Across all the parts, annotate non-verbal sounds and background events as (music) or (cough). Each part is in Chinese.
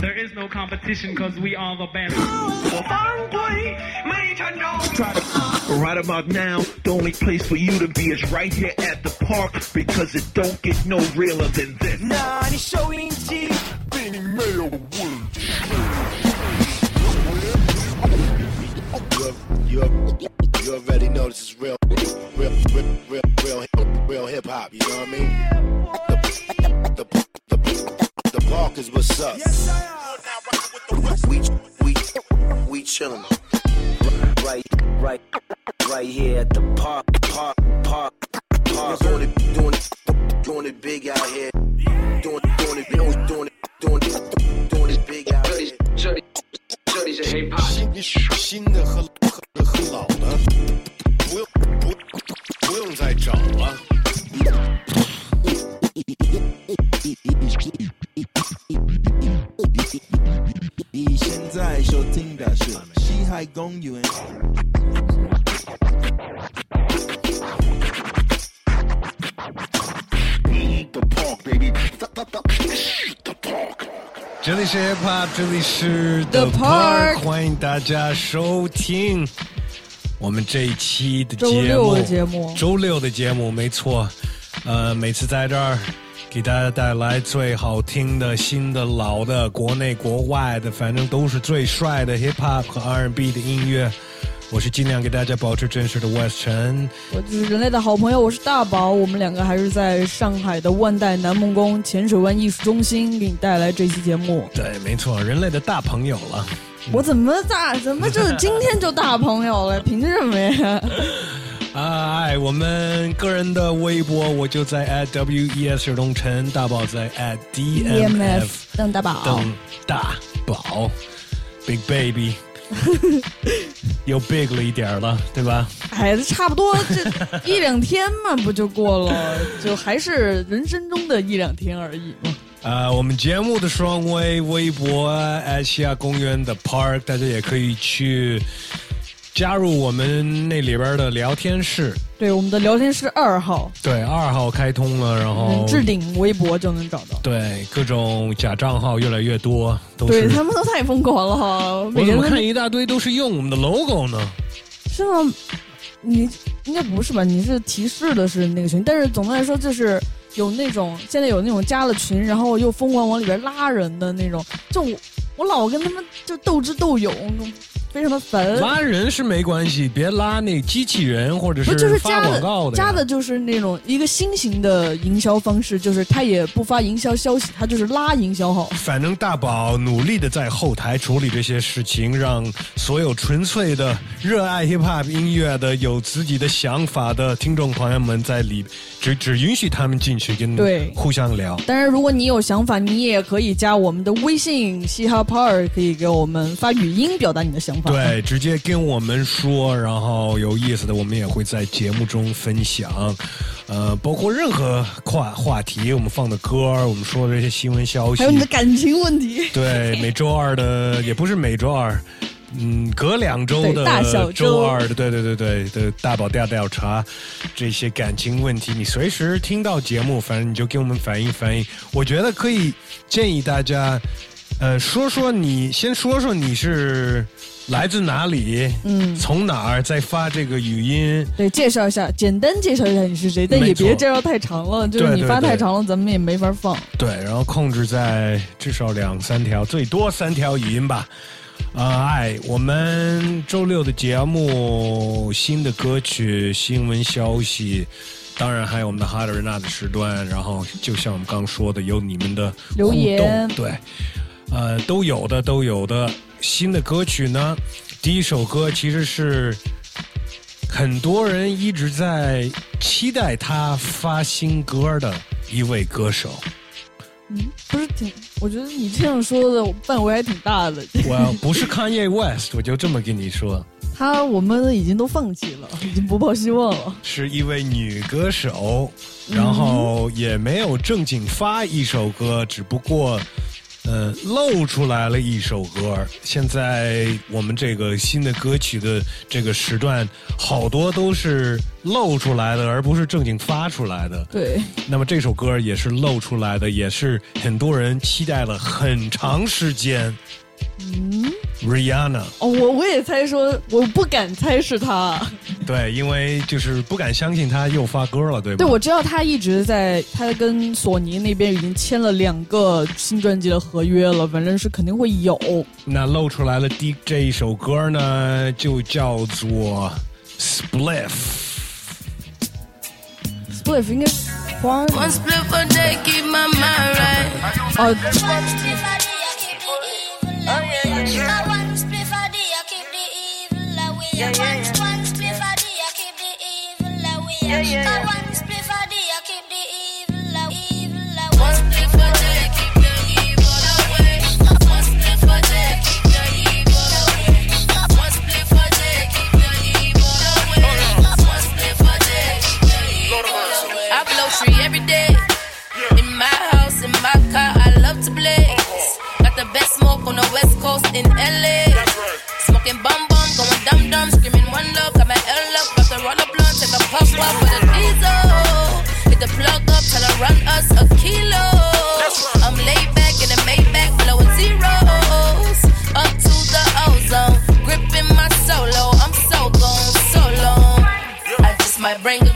There is no competition because we are the best. Right about now, the only place for you to be is right here at the park because it don't get no realer than this. 난이 쇼인지 빈이 매우 You already know this is real, real, real, real, real, real hip hop. You know what I mean? Rockers, what's up? Yes, I We, we, we chillin'. Right, right, right here at the park, park, park, park. Doing it, doing it, doing it big out here. Doing, doing it, doing it, doing it, doing it, doing it big out here. Shorty's a hip hop. 这里是 Hip Hop，这里是 The Park 欢迎大家收听我们这一期的节目。周六的节目周六的节目，没错。呃，每次在这儿给大家带来最好听的、新的、老的、国内国外的，反正都是最帅的 Hip Hop 和 R&B 的音乐。我是尽量给大家保持真实的 West 陈。我就是人类的好朋友，我是大宝。我们两个还是在上海的万代南梦宫浅水湾艺术中心给你带来这期节目。对，没错，人类的大朋友了。我怎么大？怎么就今天就大朋友了？(laughs) 凭什么呀？啊，哎，我们个人的微博，我就在 at w e s 尔东城，大宝在 at d m f 邓大宝，邓大宝，Big Baby，(laughs) 又 big 了一点儿了，对吧？哎，差不多这 (laughs) 一两天嘛，不就过了？就还是人生中的一两天而已嘛。啊，我们节目的双微微博 at 西亚公园的 Park，大家也可以去加入我们那里边的聊天室。对，我们的聊天室二号，对，二号开通了，然后嗯，置顶微博就能找到。对各种假账号越来越多，都是对他们都太疯狂了 (laughs) 我怎么看一大堆都是用我们的 logo 呢？是吗？你应该不是吧？你是提示的是那个群，但是总的来说就是有那种现在有那种加了群，然后又疯狂往里边拉人的那种，就我我老跟他们就斗智斗勇，非常的烦。拉人是没关系，别拉那机器人或者是不就是发加广告的加的就是那种一个新型的营销方式，就是他也不发营销消息，他就是拉营销号。反正大宝努力的在后台处理这些事情，让所有纯粹的热爱 hip hop 音乐的、有自己的想法的听众朋友们在里，只只允许他们进去跟对互相聊。当然，如果你有想法，你也可以加我们的微信嘻哈 Power，可以给我们发语音表达你的想法。对，直接跟我们说，然后有意思的，我们也会在节目中分享。呃，包括任何话话题，我们放的歌，我们说的这些新闻消息，还有你的感情问题。对，每周二的也不是每周二，嗯，隔两周对的大小周周二的，对对对对的大宝调调查这些感情问题，你随时听到节目，反正你就给我们反映反映。我觉得可以建议大家，呃，说说你先说说你是来自哪里，嗯从哪儿，再发这个语音。对，介绍一下，简单介绍一下你是谁，但也别介绍太长了，就是你发太长了，咱们也没法放。对，然后控制在至少两三条，最多三条语音吧。啊、哎，我们周六的节目，新的歌曲、新闻消息，当然还有我们的哈德瑞娜的时段。然后，就像我们刚说的，有你们的留言对，呃，都有的，都有的。新的歌曲呢，第一首歌其实是很多人一直在期待他发新歌的一位歌手。嗯，不是挺？我觉得你这样说的范围还挺大的。我不是 Kanye West，我就这么跟你说，他我们已经都放弃了，已经不抱希望了。是一位女歌手，嗯然后也没有正经发一首歌，只不过，露出来了一首歌。现在我们这个新的歌曲的这个时段，好多都是露出来的，而不是正经发出来的。对，那么这首歌也是露出来的，也是很多人期待了很长时间。嗯，Rihanna，哦，我我也猜说，我不敢猜是他。(laughs) 对，因为就是不敢相信他又发歌了，对吧？对，我知道他一直在，他跟索尼那边已经签了两个新专辑的合约了，反正是肯定会有。那露出来了第这一首歌呢，就叫做 Spliff。Spliff 应该 I want to play for the, I keep the evil I keep the evil. On the west coast in LA. Smoking bum bum, going dum dum, screaming one love. Got my L up, got the roll up blunt, take a puff up with a diesel. Hit the plug up, tell her run us a kilo. I'm laid back in a Maybach, blowing zeros. Up to the ozone, gripping my solo. I'm so gone, so long. I just might bring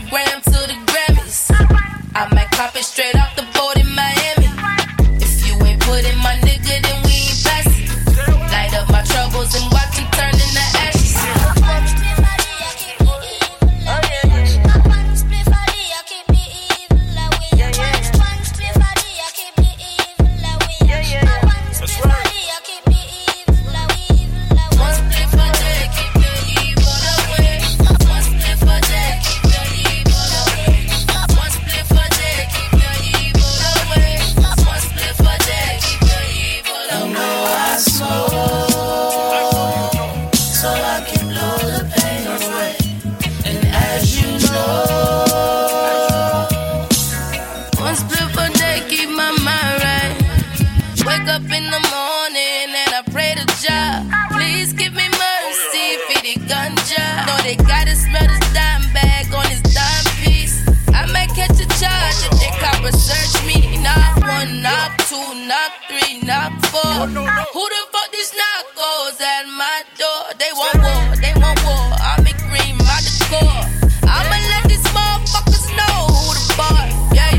Who the fuck these knockos at my door? They want war, they want war. I'm in green, my decor. I'ma let these motherfuckers know who the boss. Yeah,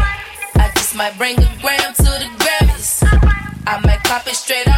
I just might bring a gram to the Grammys. I might cop it straight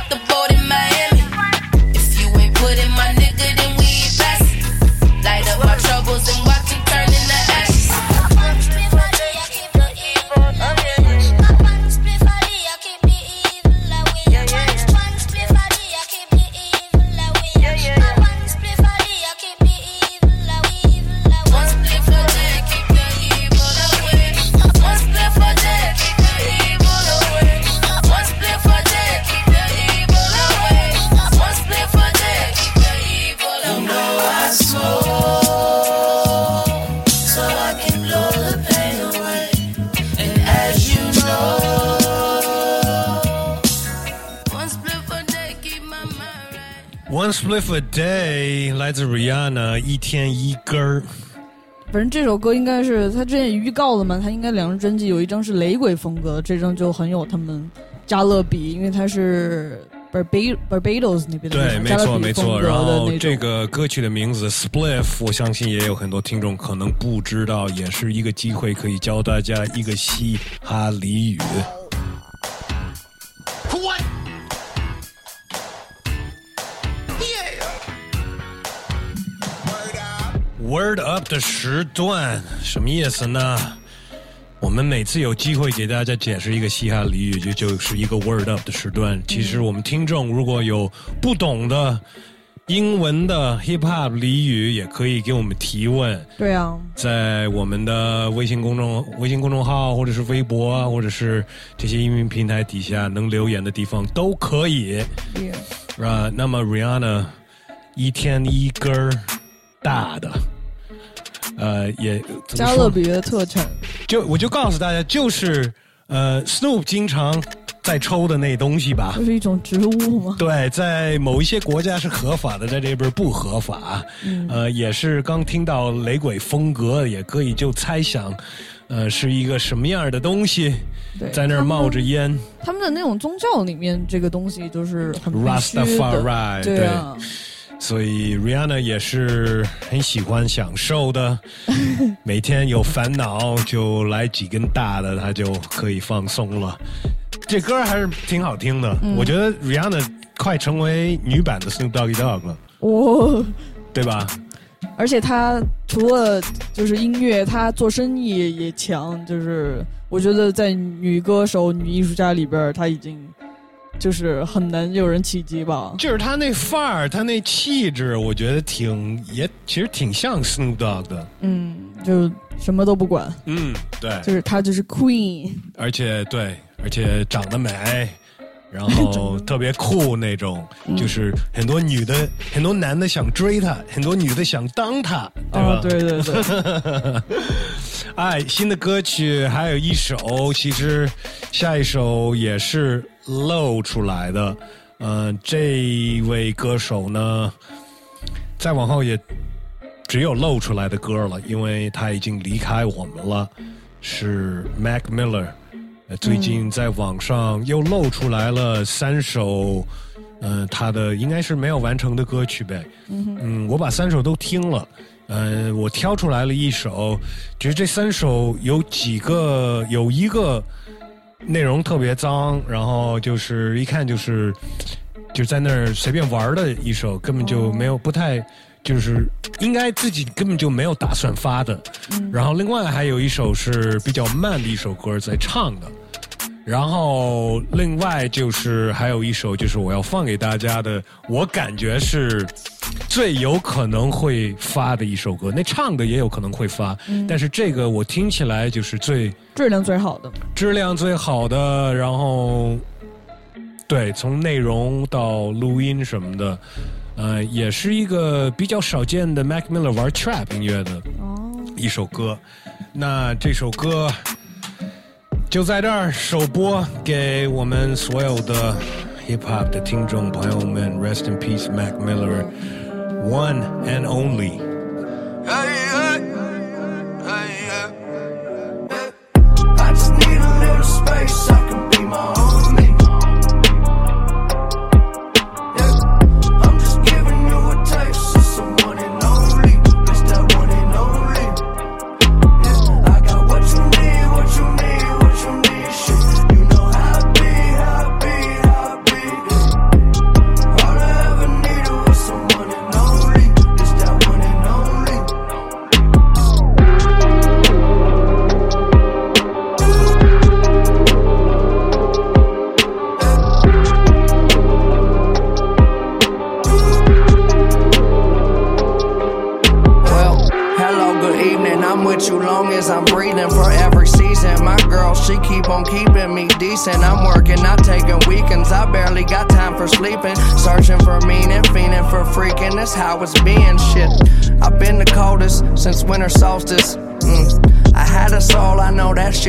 right. One Spliff a Day 来自 Rihanna，一天一根儿。反正这首歌应该是他之前也预告了嘛，他应该两张专辑有一张是雷鬼风格，这张就很有他们加勒比，因为他是 Barbados Barbados 那边的对，没错没错。然。后这个歌曲的名字 Spliff，我相信也有很多听众可能不知道，也是一个机会可以教大家一个嘻哈俚语。Word up 的时段什么意思呢？我们每次有机会给大家解释一个嘻哈俚语，就就是一个 word up 的时段。其实我们听众如果有不懂的英文的 hip hop 俚语，也可以给我们提问，对啊，在我们的微信公众微信公众号，或者是微博啊，或者是这些音频平台底下能留言的地方都可以。也啊，那么 Rihanna 一天一根儿大的，呃，也加勒比的特产。就我就告诉大家，就是呃，Snoop 经常在抽的那东西吧就。是一种植物吗？对，在某一些国家是合法的，在这边不合法。嗯呃，也是刚听到雷鬼风格，也可以就猜想，呃，是一个什么样的东西，对，在那儿冒着烟。他们的那种宗教里面，这个东西就是很必须的 Rastafari，对啊，所以 Rihanna 也是很喜欢享受的，(laughs) 每天有烦恼就来几根大的，她就可以放松了。这歌还是挺好听的，嗯。我觉得 Rihanna 快成为女版的 Snoop Doggy Dogg 了，哦、对吧？而且她除了就是音乐，她做生意也强，就是我觉得在女歌手、女艺术家里边儿，他已经就是很难有人企及吧。就是他那范儿，他那气质，我觉得挺也其实挺像 Snoop Dogg 的。嗯，就什么都不管，嗯，对，就是他就是 queen，而且对，而且长得美，然后 (laughs) 特别酷那种，嗯。就是很多女的、很多男的想追她，很多女的想当她，对吧？哦，对对对，(laughs) 哎，新的歌曲还有一首，其实下一首也是露出来的。嗯、这位歌手呢，再往后也只有露出来的歌了，因为他已经离开我们了，是 Mac Miller。呃最近在网上又露出来了三首，呃，他的应该是没有完成的歌曲呗。嗯我把三首都听了，呃，我挑出来了一首，觉得这三首有几个有一个内容特别脏，然后就是一看就是就在那儿随便玩的一首，根本就没有不太。就是应该自己根本就没有打算发的，然后另外还有一首是比较慢的一首歌在唱的，然后另外就是还有一首就是我要放给大家的，我感觉是最有可能会发的一首歌，那唱的也有可能会发，但是这个我听起来就是最质量最好的。质量最好的，然后对，从内容到录音什么的，呃，也是一个比较少见的 Mac Miller 玩 trap 音乐的哦，一首歌。那这首歌就在这儿首播给我们所有的 hip hop 的听众朋友们，Rest in peace Mac Miller，One and Only。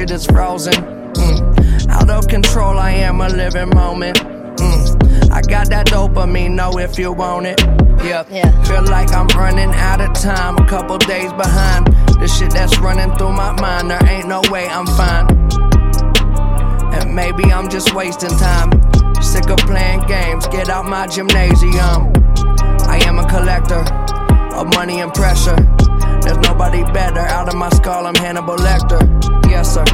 Shit is frozen. Mm. Out of control, I am a living moment. Mm. I got that dopamine, know if you want it. Yep. Yeah. Feel like I'm running out of time, a couple days behind. The shit that's running through my mind, there ain't no way I'm fine. And maybe I'm just wasting time. Sick of playing games, get out my gymnasium. I am a collector of money and pressure. There's nobody better. Out of my skull, I'm Hannibal Lecter. Yes, sir.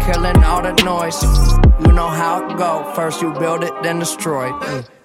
Killing all the noise. You know how it go. First you build it, then destroy it. Mm.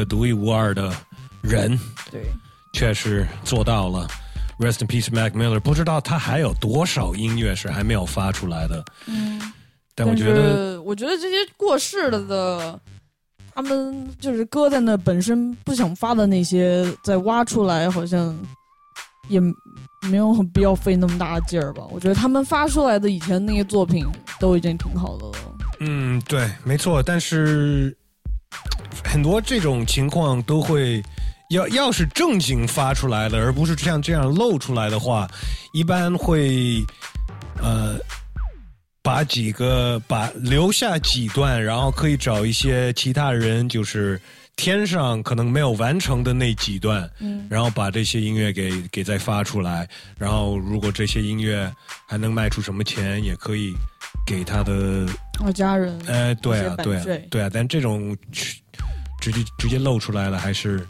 个独一无二的人，对，确实做到了。Rest in peace, Mac Miller。不知道他还有多少音乐是还没有发出来的。嗯，但我觉得，我觉得这些过世了的，他们就是搁在那本身不想发的那些，再挖出来，好像也没有很必要费那么大的劲儿吧。我觉得他们发出来的以前那些作品都已经挺好的了。嗯，对，没错。但是很多这种情况都会，要要是正经发出来的，而不是像这样露出来的话，一般会呃把几个把留下几段，然后可以找一些其他人，就是天上可能没有完成的那几段，嗯。然后把这些音乐给给再发出来，然后如果这些音乐还能卖出什么钱，也可以给他的我家人，呃，对啊，对啊，对啊，但这种直接直接露出来了，还是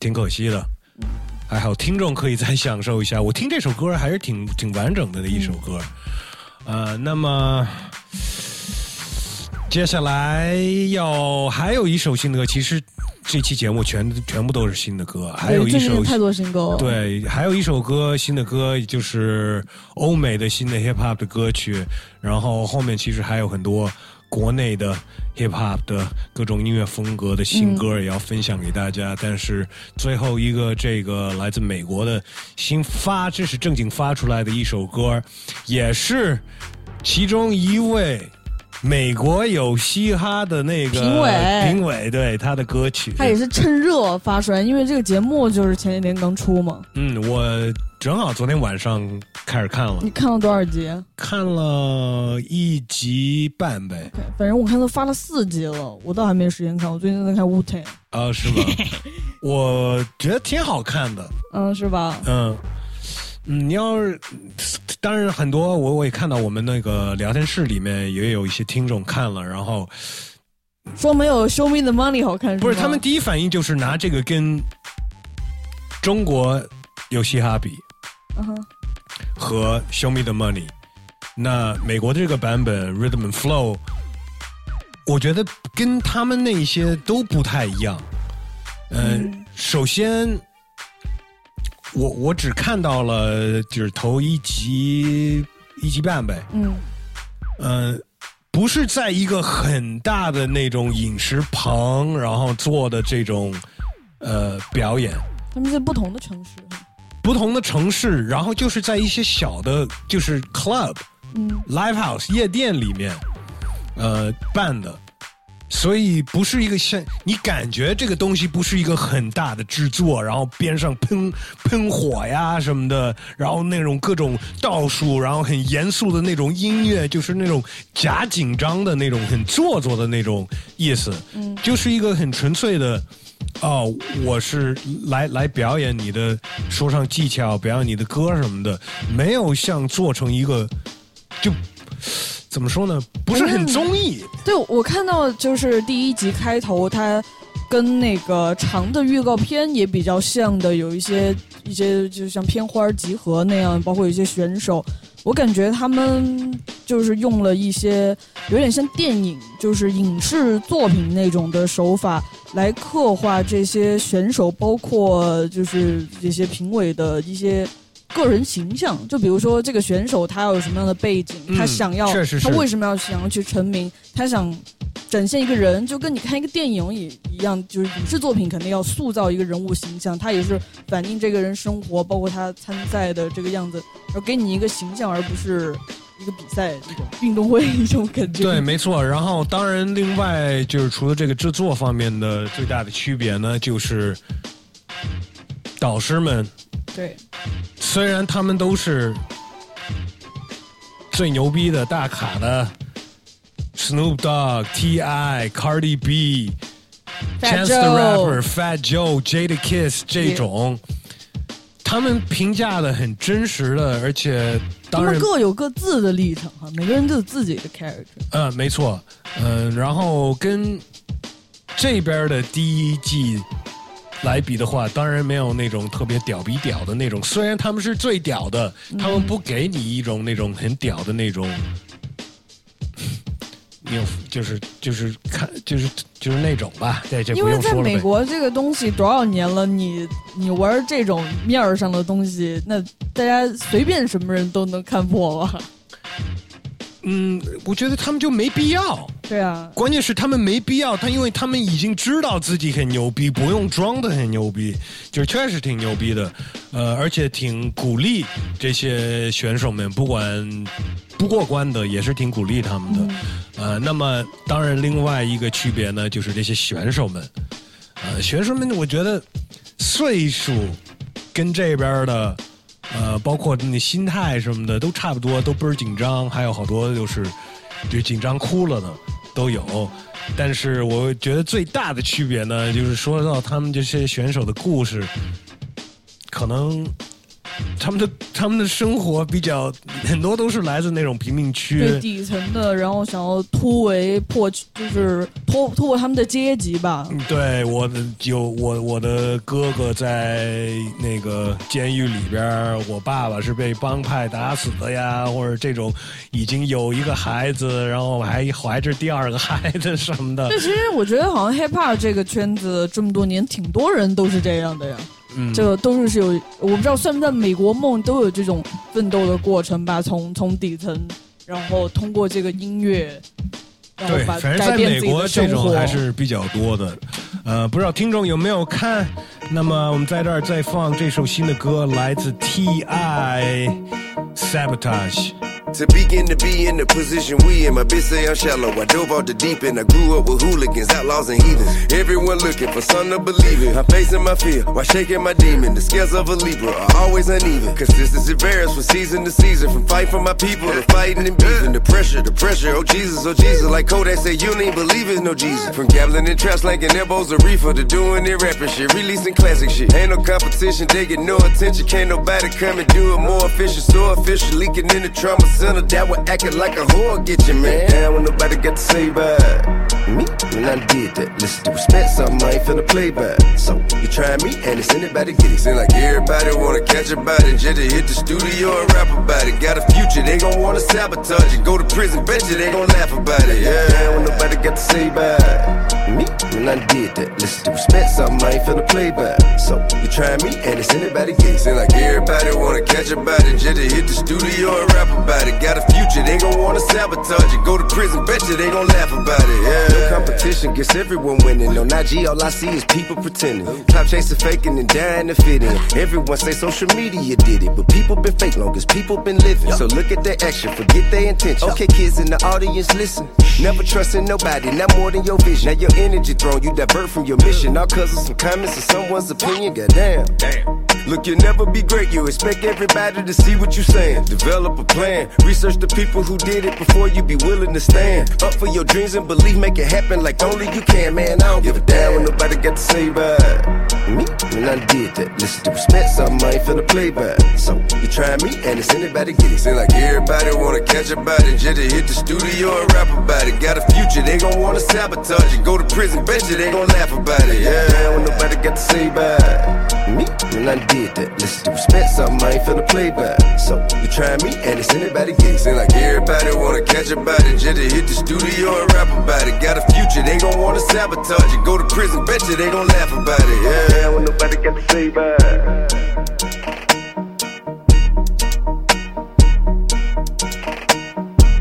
挺可惜的。还好听众可以再享受一下，我听这首歌还是挺挺完整的的一首歌。呃，那么接下来要还有一首新的歌，其实这期节目全全部都是新的歌，还有一首太多新歌了。，对，还有一首歌，新的歌，就是欧美的新的 hip hop 的歌曲，然后后面其实还有很多国内的 hip hop 的各种音乐风格的新歌也要分享给大家。但是最后一个这个来自美国的新发，这是正经发出来的一首歌，也是其中一位。美国有嘻哈的那个评委评委对他的歌曲，他也是趁热发出来，因为这个节目就是前几天刚出嘛。嗯，我正好昨天晚上开始看了你，看了多少集？看了一集半呗。反正我看都发了四集了，我倒还没时间看。我最近在看《Wu Tang》，啊，是吗？(laughs) 我觉得挺好看的，嗯，是吧？嗯嗯，你要是当然很多，我我也看到我们那个聊天室里面也有一些听众看了，然后说没有《Show Me the Money》好看吗不是他们第一反应就是拿这个跟中国有嘻哈比嗯哼和 Show Me the Money，那美国的这个版本 Rhythm and Flow，我觉得跟他们那些都不太一样。呃，嗯首先，我我只看到了就是头一集一集半呗，嗯嗯、不是在一个很大的那种饮食棚，然后做的这种呃表演，他们在不同的城市。不同的城市，然后就是在一些小的，就是 club、嗯 live house 夜店里面，呃办的，所以不是一个像你感觉这个东西不是一个很大的制作，然后边上喷喷火呀什么的，然后那种各种倒数，然后很严肃的那种音乐，就是那种假紧张的那种很做作的那种意思，嗯就是一个很纯粹的。哦，我是来来表演你的说唱技巧，表演你的歌什么的，没有像做成一个就怎么说呢？不是很综艺。对，我看到就是第一集开头，它跟那个长的预告片也比较像的，有一些一些就像片花集合那样，包括有一些选手，我感觉他们就是用了一些有点像电影，就是影视作品那种的手法来刻画这些选手，包括就是这些评委的一些。个人形象，就比如说这个选手他有什么样的背景，嗯他想要，确实是他为什么要想要去成名，他想展现一个人，就跟你看一个电影也一样，就是影视作品肯定要塑造一个人物形象，他也是反映这个人生活，包括他参赛的这个样子，然后给你一个形象，而不是一个比赛这种运动会一种感觉。对，没错。然后，当然，另外就是除了这个制作方面的最大的区别呢，就是导师们对，虽然他们都是最牛逼的大卡的，Snoop Dogg、T.I、Cardi B、Chance the Rapper、Fat Joe、Jade Kiss 这种，他们评价的很真实的，而且当然各有各自的立场哈，每个人都有自己的 character。嗯，没错，嗯，然后跟这边的第一季。来比的话，当然没有那种特别屌比屌的那种。虽然他们是最屌的，他们不给你一种那种很屌的那种，你有就是就是看就是就是那种吧，对，这因为在不用说了呗。美国这个东西多少年了，你你玩这种面儿上的东西，那大家随便什么人都能看破吧？嗯，我觉得他们就没必要。对啊，关键是他们没必要，他因为他们已经知道自己很牛逼，不用装的很牛逼，就是确实挺牛逼的，呃，而且挺鼓励这些选手们，不管不过关的也是挺鼓励他们的，呃，那么当然另外一个区别呢，就是这些选手们，呃，选手们我觉得岁数跟这边的。呃，包括你心态什么的都差不多，都倍儿紧张，还有好多就是就紧张哭了的都有。但是我觉得最大的区别呢，就是说到他们这些选手的故事，可能他们的他们的生活比较很多都是来自那种贫民对区，底层的，然后想要突围破，就是突突破他们的阶级吧。对，我的有我我的哥哥在那个监狱里边，我爸爸是被帮派打死的呀，或者这种已经有一个孩子，然后还怀着第二个孩子什么的对，。其实我觉得好像 hip hop 这个圈子这么多年，挺多人都是这样的呀。嗯，这个都是是有，我不知道算不算美国梦都有这种奋斗的过程吧？从从底层，然后通过这个音乐，然后对，把反正在美国这种。还是比较多的。呃，不知道听众有没有看？那么我们在这儿再放这首新的歌，来自 T.I. Sabotage。To begin to be in the position we in, my bitch say I'm shallow. I dove off the deep end. I grew up with hooligans, outlaws, and heathens. Everyone looking for something to believe in. I'm facing my fear while shaking my demon. The scales of a Libra are always uneven. Consistency varies from season to season. From fight for my people to fighting and beefing. The pressure, the pressure. Oh Jesus, oh Jesus. Like Kodak said, you believe in no Jesus. From gambling and traps, slanging elbows of reefer to doing it rapping shit. Releasing classic shit. Ain't no competition, they get no attention. Can't nobody come and do it more efficient. So official, leaking in the trauma center. That would acting like a whore get you, man. When nobody got to say bye. Me, when I did that. Listen to respect, something I ain't finna play by. So, you try me, and it's anybody get it. Seem like everybody wanna catch about it. Just to hit the studio and rap about it. Got a future, they gon' wanna sabotage it. Go to prison, bet you they gon' laugh about it. Yeah, when nobody got to say bye. Me, when I did that. Listen to respect, something I ain't finna play by. So, you try me, and it's anybody get it. Seem like everybody wanna catch about it. Just to hit the studio and rap about it. Got a future, they gon' wanna sabotage it. Go to prison, bet you they gon' laugh about it. Yeah, no competition gets everyone winning. On IG, all I see is people pretending. Top chasing, faking, and dying to fit in. Everyone say social media did it, but people been fake long as people been living. So look at their action, forget their intention. Okay, kids in the audience, listen. Never trusting nobody, not more than your vision. Now your energy thrown, you divert from your mission. All cause of some comments or someone's opinion. Goddamn. Damn. Look, you'll never be great. You expect everybody to see what you're saying. Develop a plan. Research the people who did it before you be willing to stand. Up for your dreams and believe, make it happen like only you can, man. I don't give a damn when nobody got to say bye. Me, when I did that. Listen to respect, something I ain't finna play by. So, you try me, and it's anybody get it. Seem like everybody wanna catch a body, just to hit the studio and rap about it. Got a future, they gon' wanna sabotage it. Go to prison, bet you they gon' laugh about it. Yeah, when nobody got to say bye. Me, when I did that, listen to respect something I ain't finna play by. So you try me, and it's anybody get it. Seem like everybody wanna catch a body, just to hit the studio and rap about it. Got a future, they gon' wanna sabotage it. Go to prison, bet you they gon' laugh about it. Yeah, when nobody got to say bye.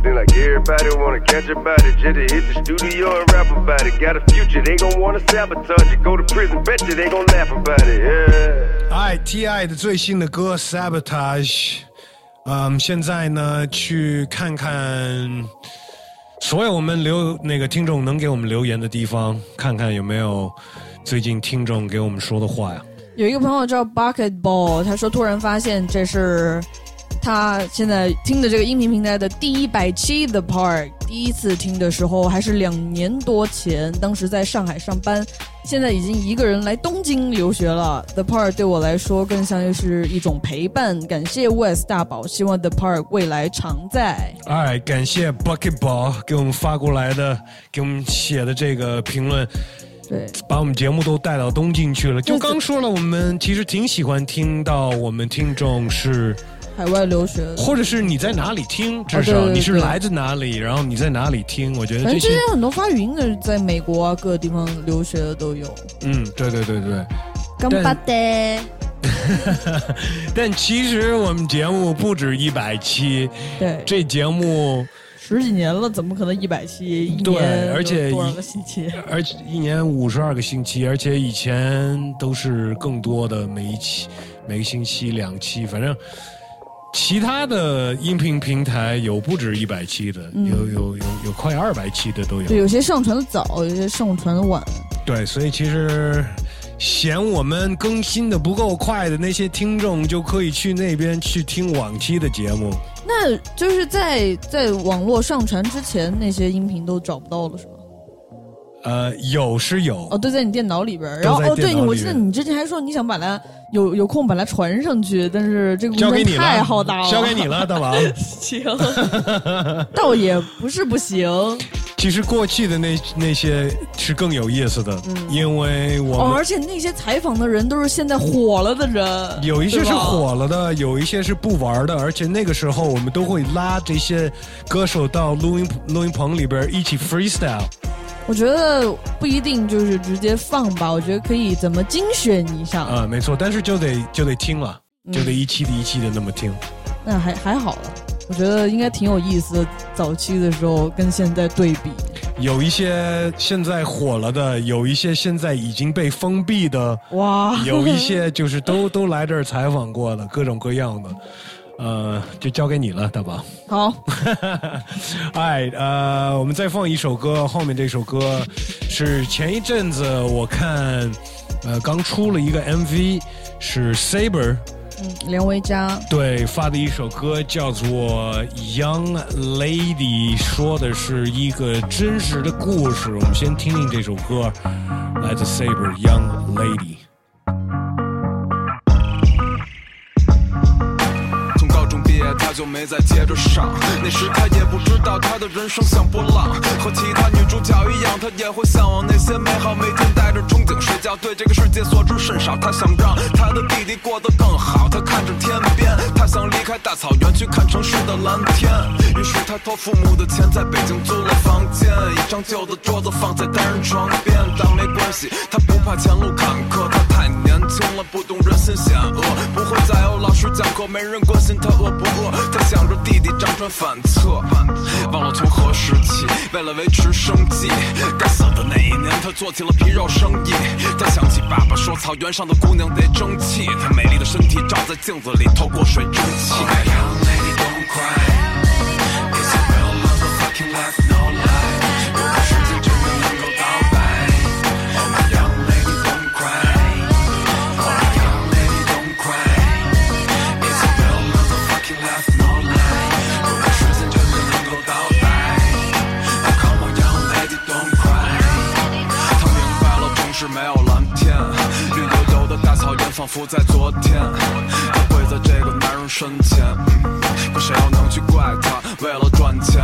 Seem like everybody wanna catch a body, just to hit the studio and rap about it. Got a future, they gon' wanna sabotage it. Go to prison, bet you they gon' laugh about it. Yeah. 爱 T.I 的最新的歌《Sabotage》， 嗯，现在呢去看看所有我们留那个听众能给我们留言的地方，看看有没有最近听众给我们说的话呀。有一个朋友叫 Bucket Ball，他说突然发现这是他现在听的这个音频平台的第一百期的 Park。第一次听的时候还是两年多前，当时在上海上班，现在已经一个人来东京留学了。The Park 对我来说更像是一种陪伴。感谢 West 大宝，希望 The Park 未来常在。哎，感谢 Bucket Ball 给我们发过来的，给我们写的这个评论。对，把我们节目都带到东京去了。就刚说了，我们其实挺喜欢听到我们听众是，海外留学，或者是你在哪里听，至哦对对少你是来自哪里，然后你在哪里听。我觉得这些很多发语音的，在美国啊各个地方留学的都有。嗯，对对对对。干巴的，(laughs) 但其实我们节目不止一百期，对，这节目十几年了，怎么可能一百期？一对年而且多少一个星期？(laughs) 而且一年五十二个星期，而且以前都是更多的，每一期每个星期两期，反正其他的音频平台有不止一百期的，嗯有有有有快二百期的都有。对，有些上传的早，有些上传的晚。对，所以其实嫌我们更新的不够快的那些听众，就可以去那边去听往期的节目。那就是在在网络上传之前，那些音频都找不到了，是吗？呃，有是有，哦，对，在你电脑里边儿。然后哦，对，我记得你之前还说你想把它有有空把它传上去，但是这个交给太了，浩大了。交给你了，大王。(laughs) 行，倒也不是不行。其实过去的那那些是更有意思的，因为我哦，而且那些采访的人都是现在火了的人，有一些是火了的，有一些是不玩的，而且那个时候我们都会拉这些歌手到录音录音棚里边一起 freestyle。我觉得不一定就是直接放吧，我觉得可以怎么精选一下，啊、没错，但是就得就得听了，嗯就得一期的一期的那么听。那还还好了。我觉得应该挺有意思的，早期的时候跟现在对比。有一些现在火了的，有一些现在已经被封闭的，哇，有一些就是都都来这儿采访过的，各种各样的。呃，就交给你了，大宝。好，(laughs) 哎，呃，我们再放一首歌，后面这首歌是前一阵子我看，呃，刚出了一个 MV，是 Saber 嗯，梁维嘉，对发的一首歌，叫做《Young Lady》，说的是一个真实的故事。我们先听听这首歌，来自 Saber《Young Lady》。就没再接着上。那时他也不知道他的人生像波浪，和其他女主角一样，他也会向往那些美好，每天带着憧憬睡觉，对这个世界所知甚少。他想让他的弟弟过得更好，他看着天边，他想离开大草原去看城市的蓝天。于是他托父母的钱在北京租了房间，一张旧的桌子放在单人床边，但没关系，他不怕前路坎坷，他年轻了，不懂人心险恶，不会再有老师讲课，没人关心他饿不饿。他想着弟弟辗转反侧，忘了从何时起，为了维持生计，该死的那一年，他做起了皮肉生意。他想起爸爸说，草原上的姑娘得争气，他美丽的身体照在镜子里，透过水蒸气。仿佛在昨天。他跪在这个男人身前。可谁又能去怪他？为了赚钱，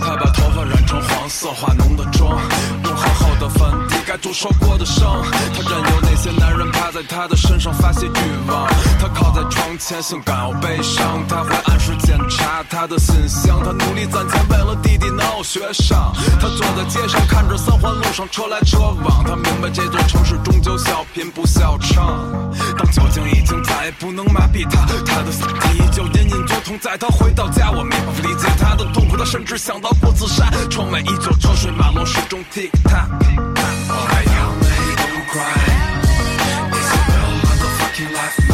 他把头发染成黄色，化浓的妆，用厚厚的粉底盖住受过的伤。他任由那些男人趴在他的身上发泄欲望。他靠在窗前，性感又悲伤。他会按时检查他的信箱。他努力攒钱，为了弟弟能有学上。他坐在街上，看着三环路上车来车往。他明白这座城市终究笑贫不笑娼。当酒精已经再也不能麻痹他，他的死体依旧隐隐作痛。在他回到家，我没法理解他的痛苦，他甚至想到过自杀。窗外依旧车水马龙，始终 tick tock。Cry. It's a real motherfucking life,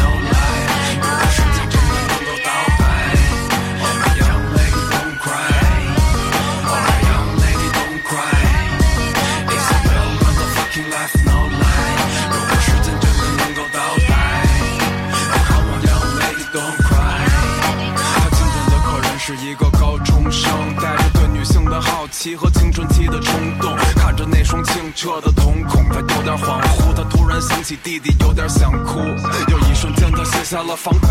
起弟弟，有点想哭。有一瞬间，他卸下了防备，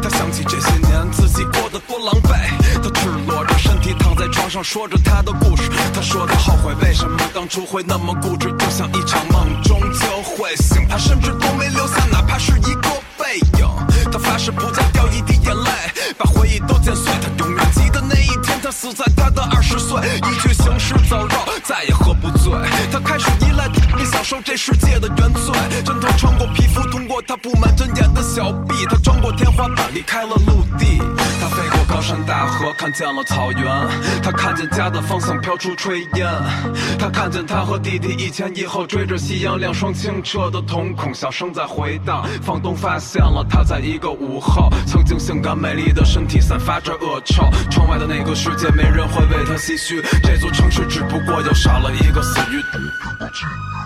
他想起这些年自己过得多狼狈。他赤裸着身体躺在床上，说着他的故事。他说他后悔为什么当初会那么固执，就像一场梦终究会醒。他甚至都没留下哪怕是一个背影。他发誓不再掉一滴眼泪，把回忆都剪碎。他永远记得那一天，他死在他的二十岁，一具行尸走肉，再也喝不醉。他开始依赖，受这世界的原罪。针头穿过皮肤，通过他布满针眼的小臂，他穿过天花板，离开了陆地。他飞过高山大河，看见了草原。他看见家的方向飘出炊烟。他看见他和弟弟一前一后追着夕阳，两双清澈的瞳孔，笑声在回荡。房东发现了他在一个午后，曾经性感美丽的身体散发着恶臭。窗外的那个世界，没人会为他唏嘘。这座城市只不过又少了一个死鱼。(clears throat) (clears throat)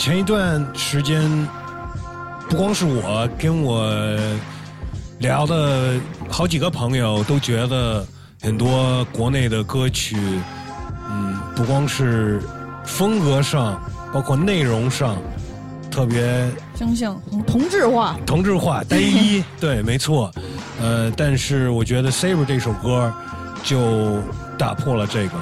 前一段时间不光是我，跟我聊的好几个朋友都觉得很多国内的歌曲，嗯，不光是风格上，包括内容上，特别相像同同质化，同质化、单一，对，没错。呃，但是我觉得《Saber》这首歌就打破了这个，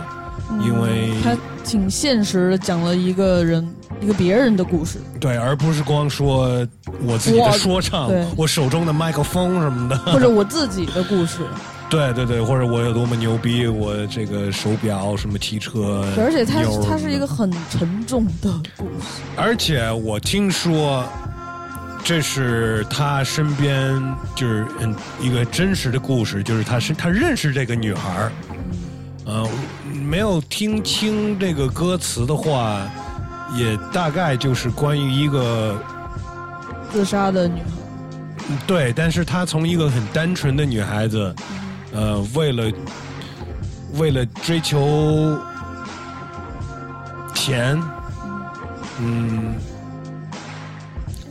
因为它挺现实的，讲了一个人一个别人的故事。对，而不是光说我自己的说唱对，我手中的麦克风什么的，或者我自己的故事，(laughs) 对对对，或者我有多么牛逼，我这个手表什么汽车，而且它它是一个很沉重的故事。而且我听说。这是他身边就是嗯一个真实的故事，就是他是他认识这个女孩儿，呃，没有听清这个歌词的话，也大概就是关于一个自杀的女孩，对，但是她从一个很单纯的女孩子，呃，为了为了追求钱，嗯，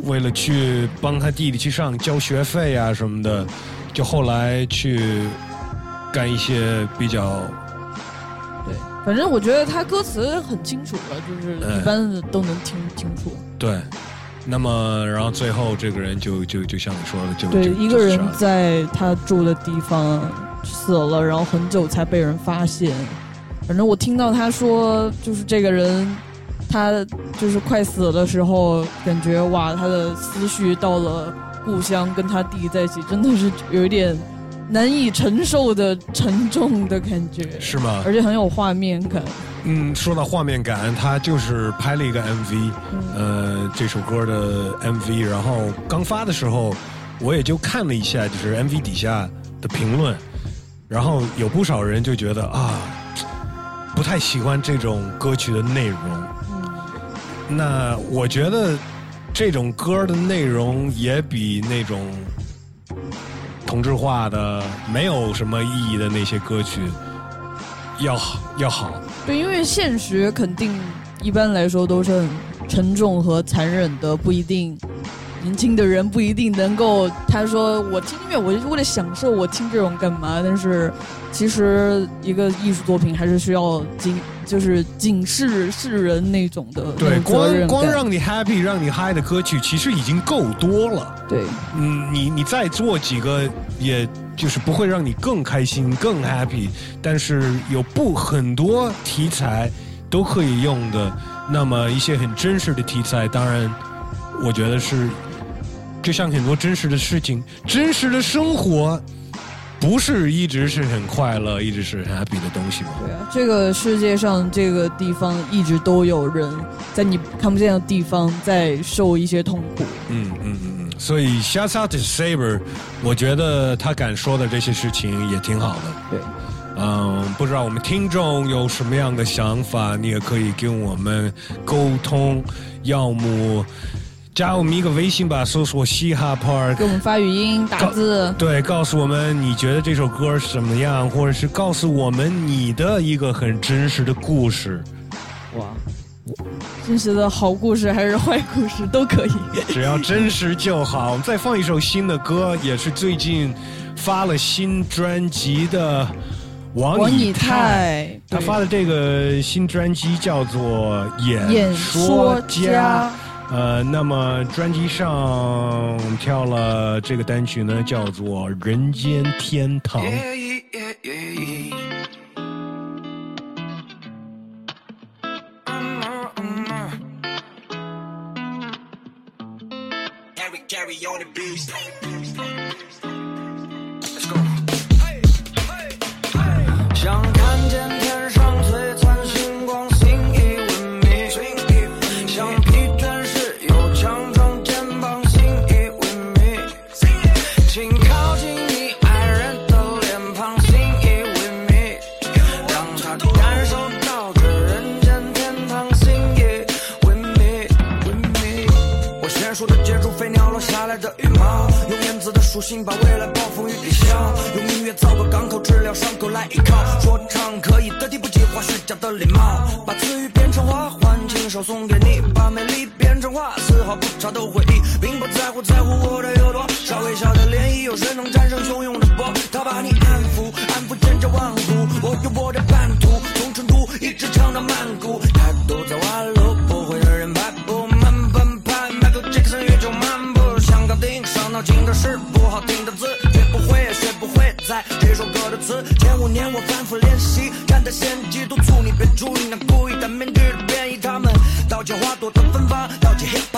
为了去帮她弟弟去上交学费啊什么的，就后来去干一些比较对，反正我觉得他歌词很清楚了，就是嗯一般的都能听清楚。对。那么，然后最后这个人就就就像你说的，就对，就一个人在他住的地方死了，然后很久才被人发现。反正我听到他说，就是这个人，他就是快死的时候，感觉哇，他的思绪到了故乡，跟他弟在一起，真的是有一点难以承受的沉重的感觉，是吗？而且很有画面感。嗯，说到画面感，他就是拍了一个 MV，、呃，这首歌的 MV，然后刚发的时候，我也就看了一下，就是 MV 底下的评论，然后有不少人就觉得啊，不太喜欢这种歌曲的内容。那我觉得这种歌的内容也比那种同质化的、没有什么意义的那些歌曲要好要好。对，因为现实肯定一般来说都是很沉重和残忍的，不一定年轻的人不一定能够。他说我听音乐，我就是为了享受，我听这种干嘛？但是其实一个艺术作品还是需要警，就是警示世人那种的对。光光让你 happy、让你嗨的歌曲，其实已经够多了。对，嗯，你你再做几个，也就是不会让你更开心、更 happy。但是有不很多题材都可以用的，那么一些很真实的题材，当然，我觉得是，就像很多真实的事情、真实的生活，不是一直是很快乐、一直是很 happy 的东西吗？对啊，这个世界上这个地方一直都有人在你看不见的地方在受一些痛苦。嗯嗯嗯嗯，所以 shout out to Saber，我觉得他敢说的这些事情也挺好的。对，嗯，不知道我们听众有什么样的想法，你也可以跟我们沟通，要么加我们一个微信吧，搜索嘻哈 Park，给我们发语音、打字。对，告诉我们你觉得这首歌是怎么样，或者是告诉我们你的一个很真实的故事。哇，真实的好故事还是坏故事都可以。(laughs) 只要真实就好。我们再放一首新的歌，也是最近发了新专辑的王以王以泰对他发的这个新专辑叫做《演演说家》。呃，那么专辑上跳了这个单曲呢，叫做《人间天堂》。初心把未来暴风雨抵消，用音乐造个港口，治疗伤口来依靠。说唱可以得体不计划虚假的礼貌，把词语变成花环，亲手送给你，把美丽变成花，丝毫不差的回忆，并不在乎在乎我的有多少微小的涟漪，有谁能战胜汹涌的波？他把你安抚，安抚千家万户，我有我的版图，从成都一直唱到曼谷，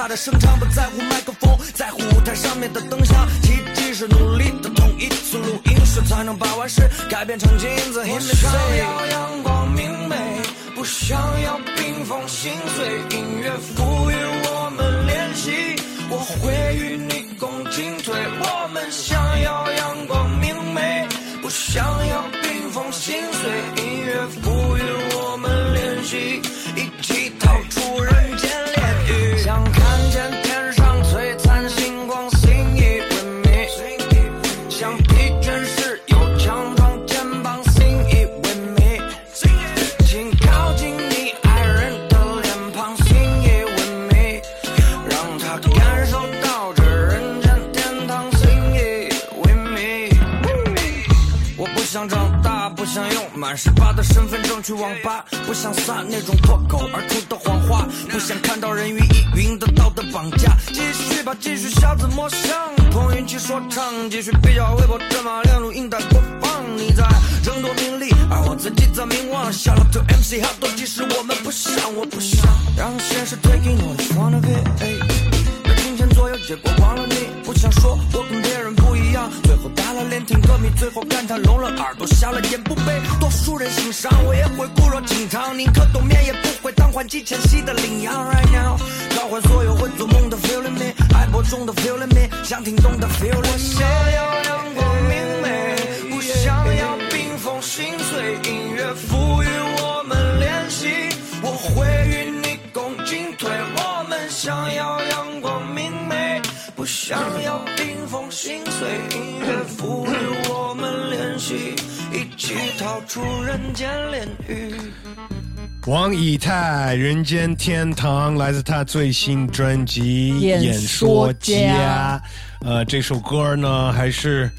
的声场，不在乎麦克风，在乎舞台上面的灯王以太《人间天堂》来自他最新专辑《演演说说家家》。呃，这首歌呢，还是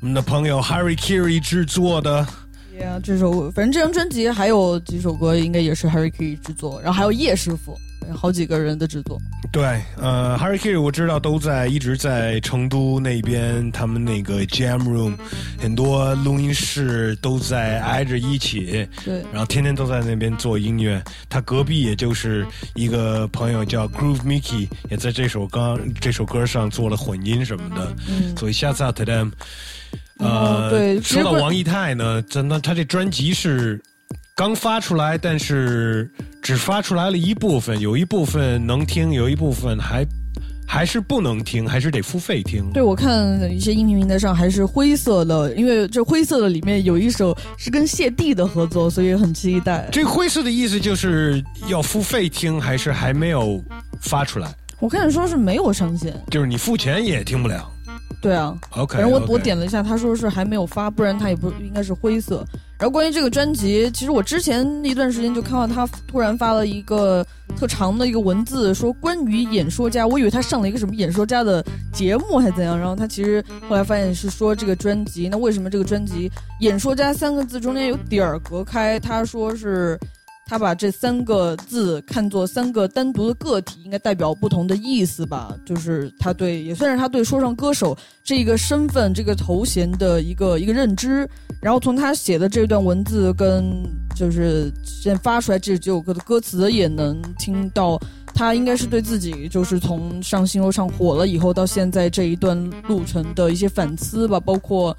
我们的朋友 Harry Kiri 制作的。Yeah，这首反正这张专辑还有几首歌应该也是 Harry Key 制作，然后还有叶师傅，好几个人的制作。对，呃，Harry Kiri 我知道都在一直在成都那边，他们那个 Jam Room，很多录音室都在挨着一起。对然后天天都在那边做音乐。他隔壁也就是一个朋友叫 Groove Mickey，也在这首歌这首歌上做了混音什么的。嗯所以 shouts out to them。哦呃，对说到王一泰呢，真的他这专辑是刚发出来，但是只发出来了一部分，有一部分能听，有一部分还还是不能听，还是得付费听。对，我看一些音频平台上还是灰色的，因为这灰色的里面有一首是跟谢帝的合作，所以很期待。这灰色的意思就是要付费听，还是还没有发出来？我看说是没有上线，就是你付钱也听不了。对啊。OK，反正我我点了一下，他说是还没有发，不然他也不应该是灰色。然后关于这个专辑，其实我之前一段时间就看到他突然发了一个特长的一个文字，说关于演说家，我以为他上了一个什么演说家的节目还怎样，然后他其实后来发现是说这个专辑，那为什么这个专辑“演说家”三个字中间有点儿隔开？他说是。他把这三个字看作三个单独的个体，应该代表不同的意思吧？就是他对，也算是他对说唱歌手这个身份、这个头衔的一个一个认知。然后从他写的这段文字跟就是现在发出来这几首歌的歌词，也能听到他应该是对自己就是从上新说唱火了以后到现在这一段路程的一些反思吧，包括。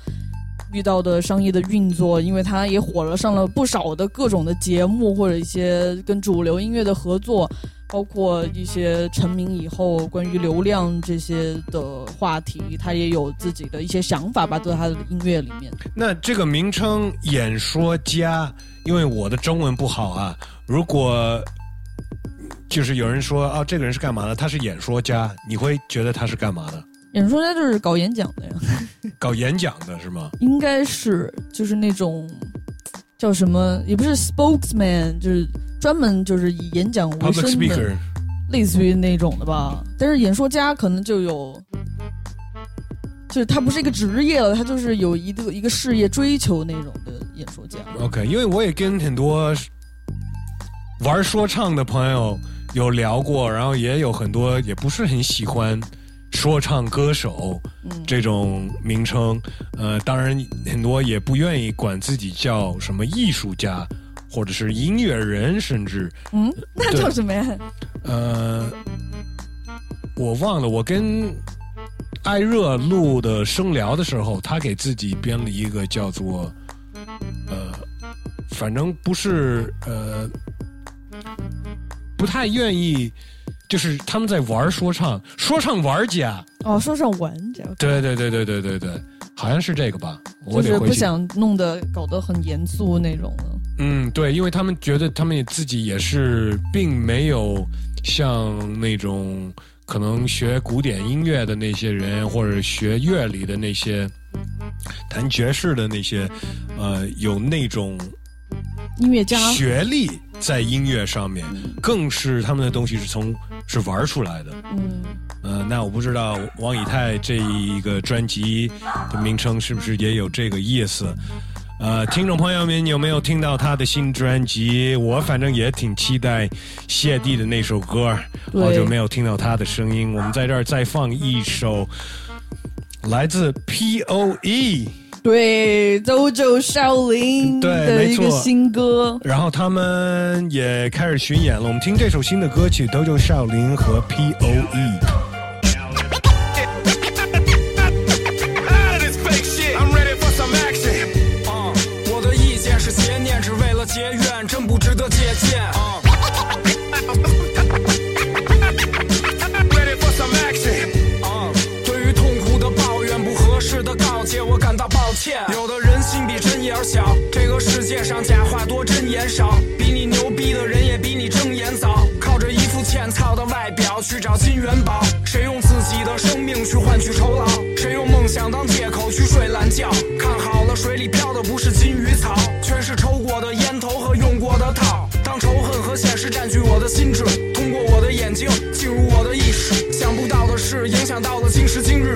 遇到的商业的运作，因为他也火了，上了不少的各种的节目，或者一些跟主流音乐的合作，包括一些成名以后关于流量这些的话题，他也有自己的一些想法吧，都在他的音乐里面。那这个名称“演说家”，因为我的中文不好啊，如果就是有人说啊，这个人是干嘛的？他是演说家，你会觉得他是干嘛的？演说家就是搞演讲的呀，(laughs) 搞演讲的是吗？(laughs) 应该是就是那种叫什么，也不是 spokesman，就是专门就是以演讲为 Public 生 speaker 的，类似于那种的吧。但是演说家可能就有，就是他不是一个职业了，他就是有一个一个事业追求那种的演说家。OK，因为我也跟很多玩说唱的朋友有聊过，然后也有很多也不是很喜欢说唱歌手这种名称。呃，当然很多也不愿意管自己叫什么艺术家或者是音乐人，甚至嗯，那叫什么呀？呃，我忘了，我跟艾热录的声聊的时候，他给自己编了一个叫做呃，反正不是呃，不太愿意，就是他们在玩说唱，说唱玩家，哦，说唱玩家，对对对对对对对，好像是这个吧，我。是不想弄得搞得很严肃那种的。嗯，对，因为他们觉得他们也自己也是，并没有像那种可能学古典音乐的那些人，或者学乐理的那些弹爵士的那些，呃，有那种音乐家学历在音乐上面，更是他们的东西是从是玩出来的。嗯，呃，那我不知道王以太这一个专辑的名称是不是也有这个意思？呃，听众朋友们有没有听到他的新专辑？我反正也挺期待谢帝的那首歌，好久没有听到他的声音。我们在这儿再放一首来自 P.O.E。对，走走少林对的没错一个新歌。然后他们也开始巡演了。我们听这首新的歌曲《Dojo 少林》和 P.O.E。眼儿小，这个世界上假话多，真言少。比你牛逼的人也比你睁眼早，靠着一副欠操的外表去找金元宝？谁用自己的生命去换取酬劳？谁用梦想当借口去睡懒觉？看好了，水里漂的不是金鱼草，全是抽过的烟头和用过的套。当仇恨和现实占据我的心智，通过我的眼睛进入我的意识，想不到的事影响到了今时今日。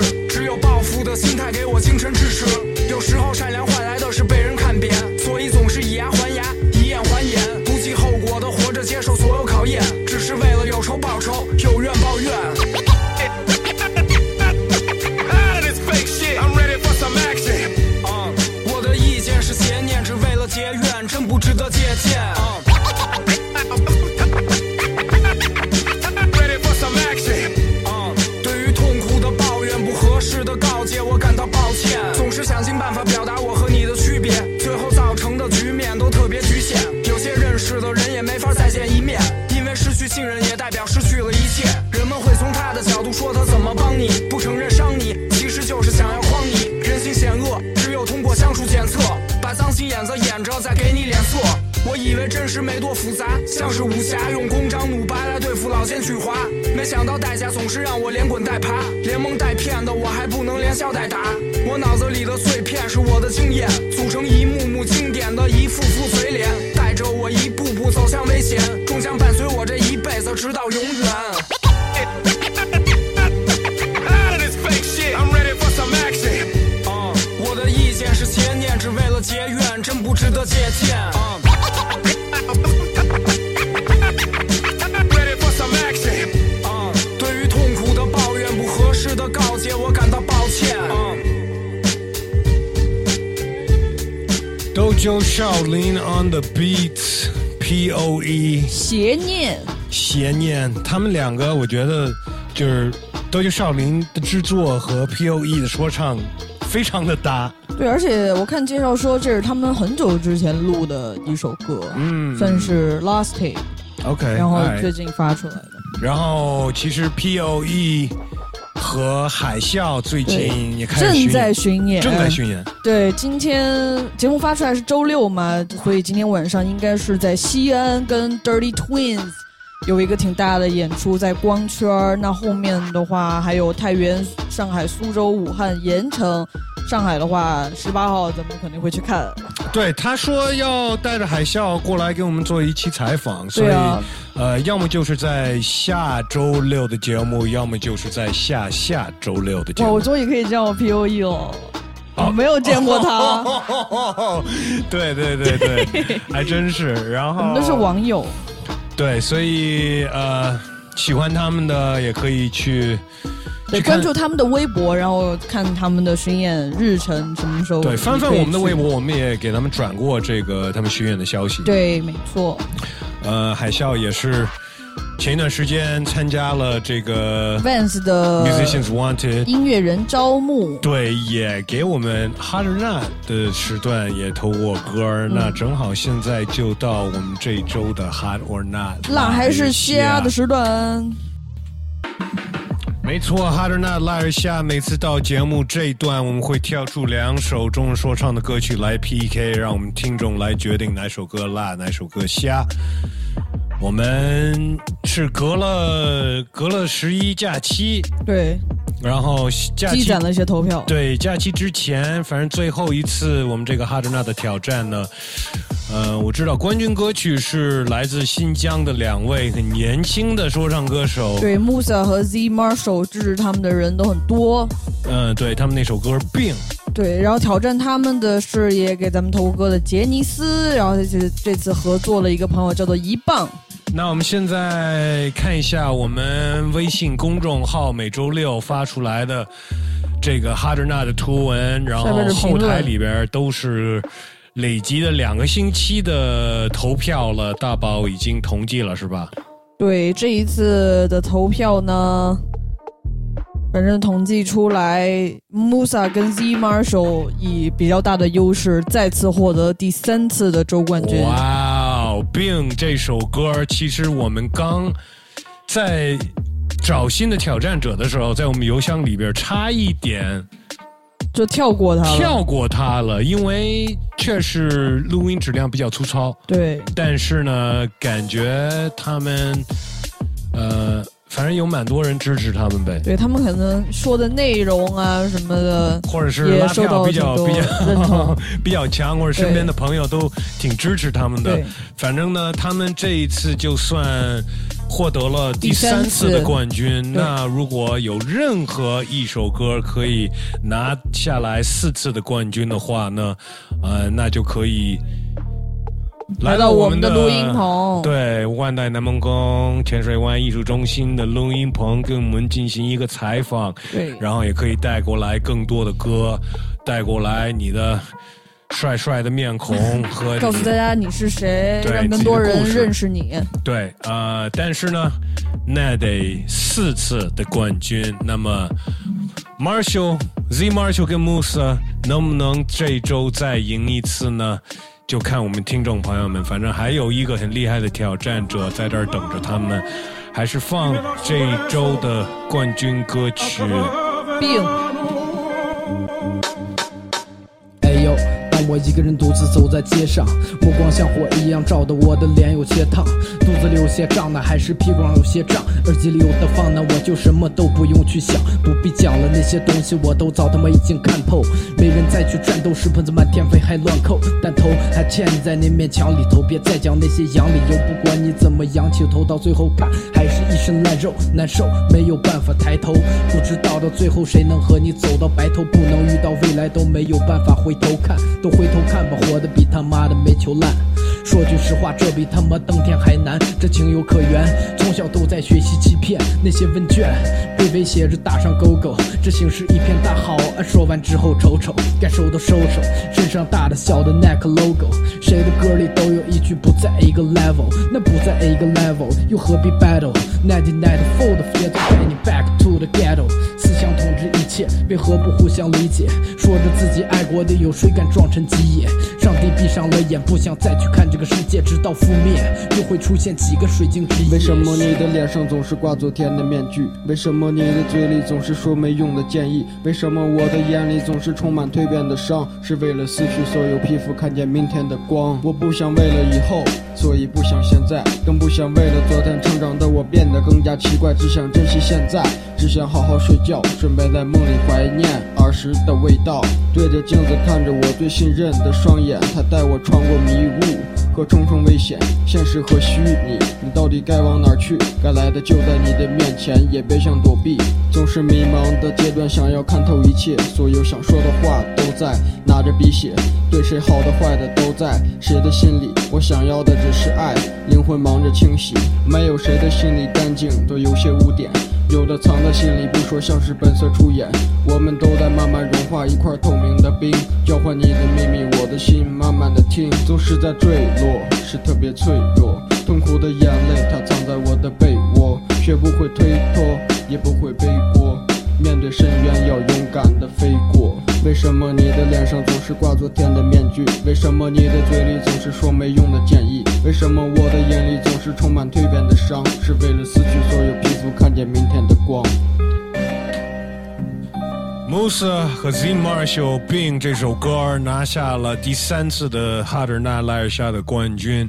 滑，没想到代价总是让我连滚带爬，连蒙带骗的我还不能连笑带打。我脑子里的碎片是我的经验，组成一幕幕经典的一副副嘴脸，带着我一步步走向危险，终将伴随我这一辈子直到永远。Uh，Dojo Shaolin the beat P O E 邪念，邪念，他们两个我觉得就是 Dojo Shaolin 的制作和 P O E 的说唱非常的搭。对，而且我看介绍说这是他们很久之前录的一首歌，嗯。算是 last take，OK，然后哎。最近发出来的。然后其实 P O E 和海啸最近也开始正在巡演，正在巡演。对，今天节目发出来是周六嘛，所以今天晚上应该是在西安跟 Dirty Twins 有一个挺大的演出，在光圈。那后面的话还有太原、上海、苏州、武汉、盐城。上海的话，十八号咱们肯定会去看。对，他说要带着海啸过来给我们做一期采访，所以、呃，要么就是在下周六的节目，要么就是在下下周六的节哇，目我。终于可以见我 P O E 了，我没有见过他，(laughs) 对对对对，还真是。然后我们都是网友。对，所以呃，喜欢他们的也可以去对，去关注他们的微博，然后看他们的巡演日程什么时候。对翻翻我们的微博，我们也给他们转过这个他们巡演的消息。对，没错。呃，海啸也是前一段时间参加了这个 Vans 的 Musicians Wanted 音乐人招募。对，也给我们 Hard or Not 的时段也投过歌儿、嗯那正好现在就到我们这一周的 Hard or Not，辣还是虾的时段，没错哈德纳拉尔虾。每次到节目这一段，我们会跳出两首中文说唱的歌曲来 PK，让我们听众来决定哪首歌辣，哪首歌虾。我们是隔了隔了十一假期，对，然后假期积攒了一些投票。对，假期之前，反正最后一次我们这个哈德纳的挑战呢，呃，我知道冠军歌曲是来自新疆的两位很年轻的说唱歌手。对，Musa 和 Z Marshall 支持他们的人都很多。嗯，对他们那首歌《病》。对，然后挑战他们的是也给咱们头哥的杰尼斯，然后这次这次合作了一个朋友叫做一棒。那我们现在看一下我们微信公众号每周六发出来的这个哈德纳的图文，然后后台里边都是累积的两个星期的投票了，大宝已经统计了是吧？对，这一次的投票呢，反正统计出来，Musa 跟 Z Marshall 以比较大的优势再次获得第三次的周冠军。哇哦，病这首歌，其实我们刚在找新的挑战者的时候，在我们邮箱里边差一点就跳过它了。跳过它了，因为确实录音质量比较粗糙。对，但是呢，感觉他们呃，反正有蛮多人支持他们呗。对他们可能说的内容啊什么的，或者是拉票比较比认同较。(laughs) 比较强，或者身边的朋友都挺支持他们的。反正呢，他们这一次就算获得了第三次的冠军。那如果有任何一首歌可以拿下来四次的冠军的话呢，呃，那就可以。来到我们的录音棚对，万代南梦宫浅水湾艺术中心的录音棚，跟我们进行一个采访，对然后也可以带过来更多的歌，带过来你的帅帅的面孔和 (laughs) 告诉大家你是谁，让更多人认识你。对，呃，但是呢，那得四次的冠军。那么，Marshall、Z Marshall 跟 Musa 能不能这周再赢一次呢？就看我们听众朋友们，反正还有一个很厉害的挑战者在这儿等着他们，还是放这一周的冠军歌曲。病。我一个人独自走在街上，目光像火一样照得我的脸有些烫，肚子里有些胀呢，还是屁股上有些胀，耳机里有的放呢，我就什么都不用去想，不必讲了，那些东西我都早他妈已经看透，没人再去战斗，石盆子满天飞还乱扣，但头还嵌在那面墙里头，别再讲那些洋理由，不管你怎么仰起头，到最后看还是一身烂肉，难受，没有办法抬头，不知道到最后谁能和你走到白头，不能遇到未来都没有办法回头。看，都回头看吧，活得比他妈的煤球烂。说句实话，这比他妈登天还难，这情有可原。从小都在学习欺骗，那些问卷被威胁着打上勾勾，这形势一片大好。啊说完之后瞅瞅，该收都收收，身上大的小的 neck logo，谁的歌里都有一句不在一个 level，那不在一个 level，又何必 battle？Ninety nine fold 也都带你 back to the ghetto，思想统治一切，为何不互相理解？说着自己爱国的，有谁敢撞成鸡野？上帝上了眼，不想再去看这个世界，直到覆灭，又会出现几个水晶之夜？为什么你的脸上总是挂昨天的面具？为什么你的嘴里总是说没用的建议？为什么我的眼里总是充满蜕变的伤？是为了撕去所有皮肤，看见明天的光。我不想为了以后，所以不想现在，更不想为了昨天成长的我变得更加奇怪，只想珍惜现在，只想好好睡觉，准备在梦里怀念儿时的味道。对着镜子看着我最信任的双眼，它带我穿过迷雾和重重危险，现实和虚拟，你到底该往哪去？该来的就在你的面前，也别想躲避。总是迷茫的阶段，想要看透一切，所有想说的话都在拿着笔写，对谁好的坏的都在谁的心里。我想要的只是爱，灵魂忙着清洗，没有谁的心里干净，都有些污点。有的藏在心里不说，像是本色出演。我们都在慢慢融化一块透明的冰，交换你的秘密，我的心慢慢的听，总是在坠落，是特别脆弱。痛苦的眼泪，它藏在我的被窝，学不会推脱，也不会背锅。面对深渊，要勇敢的飞过。为什么你的脸上总是挂昨天的面具？为什么你的嘴里总是说没用的建议？为什么我的眼里总是充满蜕变的伤？是为了撕去所有皮肤，看见明天的光。Musa 和 Z Marshall《病》这首歌拿下了第三次的哈德纳莱尔夏的冠军，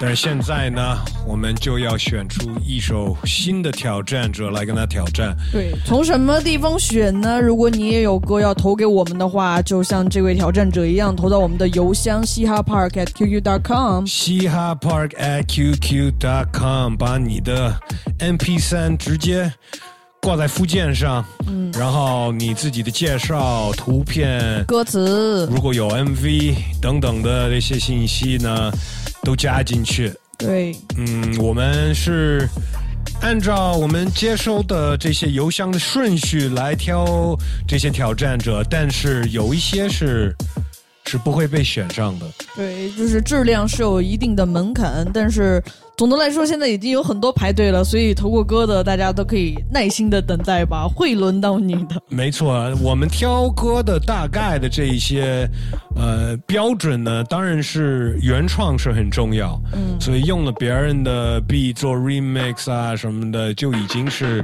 但是现在呢，我们就要选出一首新的挑战者来跟他挑战。对，从什么地方选呢？如果你也有歌要投给我们的话，就像这位挑战者一样，投到我们的邮箱嘻哈 park at qq dot com。嘻哈 park at qq dot com，把你的 MP 三直接挂在附件上，嗯然后你自己的介绍、图片、歌词，如果有 MV 等等的这些信息呢，都加进去。对，嗯，我们是按照我们接收的这些邮箱的顺序来挑这些挑战者，但是有一些是是不会被选上的。对，就是质量是有一定的门槛，但是总的来说，现在已经有很多排队了，所以投过歌的大家都可以耐心的等待吧，会轮到你的。(laughs) 没错，我们挑歌的大概的这一些呃标准呢，当然是原创是很重要，嗯所以用了别人的 beat 做 remix 啊什么的，就已经是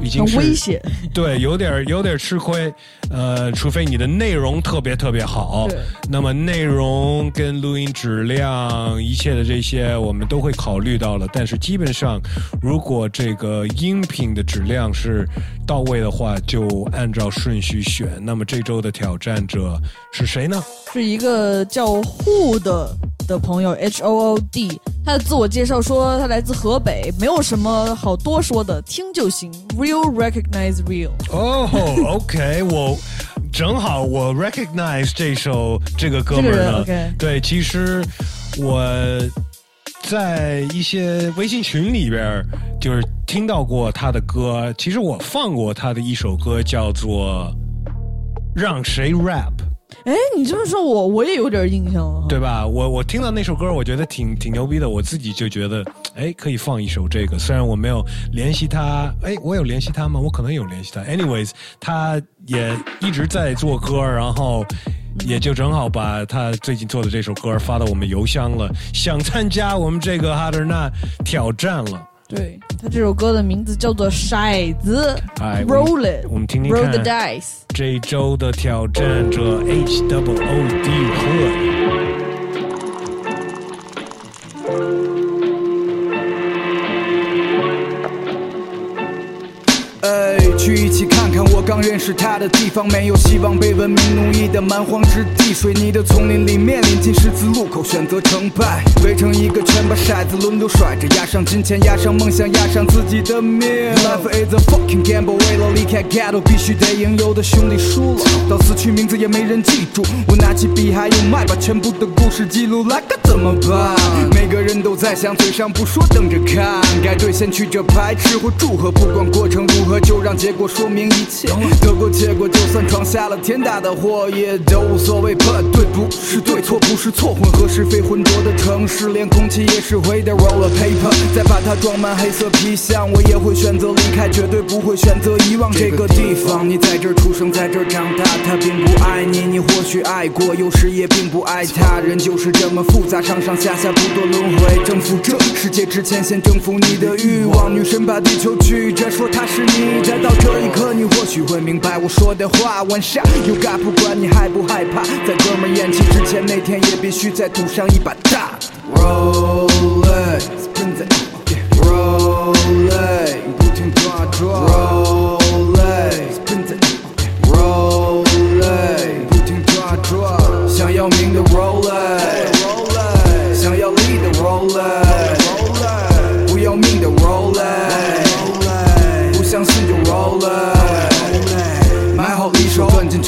已经危险。(laughs) 对，有点有点吃亏。呃，除非你的内容特别特别好，那么内容跟录音质量一切的这些我们都会考虑到了。但是基本上，如果这个音频的质量是到位的话，就按照顺序选。那么这周的挑战者是谁呢？是一个叫 Who 的的朋友 H O O D，他的自我介绍说他来自河北，没有什么好多说的，听就行，Real recognize real。哦、o k 我正好我 recognize 这首这个哥们儿。，OK 对，其实我在一些微信群里边就是听到过他的歌。其实我放过他的一首歌，叫做《让谁 rap》。哎，你这么说我我也有点印象了。对吧？我我听到那首歌，我觉得挺挺牛逼的，我自己就觉得，哎，可以放一首这个。虽然我没有联系他，哎，我有联系他吗？我可能有联系他。Anyways，他也一直在做歌，然后也就正好把他最近做的这首歌发到我们邮箱了，想参加我们这个哈德纳挑战了。对他这首歌的名字叫做《骰子哎，Roll it，我们听听 Roll 看 the dice。这一周的挑战者 H W O D。哎，去一起看刚认识他的地方，没有希望被文明奴役的蛮荒之地，水泥的丛林里面临近十字路口，选择成败，围成一个圈，把骰子轮流甩着，压上金钱，压上梦想，压上自己的命。Life is a fucking gamble，为了离开 ghetto，必须得赢，有的兄弟输了，到死去名字也没人记住。我拿起笔还有麦，把全部的故事记录来，该怎么办？每个人都在想，嘴上不说，等着看，该兑现曲折排斥或祝贺，不管过程如何，就让结果说明一切。得过且过，就算闯下了天大的祸，也都无所谓。But 对不是对，错不是错，混合是非浑浊的城市，连空气也是灰的。Roll a paper，再把它装满黑色皮箱，我也会选择离开，绝对不会选择遗忘这个地方。你在这儿出生，在这儿长大，他并不爱你，你或许爱过，有时也并不爱他。人就是这么复杂，上上下下不断轮回，征服这世界之前，先征服你的欲望。女神把地球拒绝，说她是你，再到这一刻，你或许会明白我说的话。One shot you got，不管你害不害怕，在哥们儿咽气之前，那天也必须再赌上一把大。Roll it, spin it, roll it，不停抓抓。Roll it, spin it, roll it，不停抓抓。想要名的 roll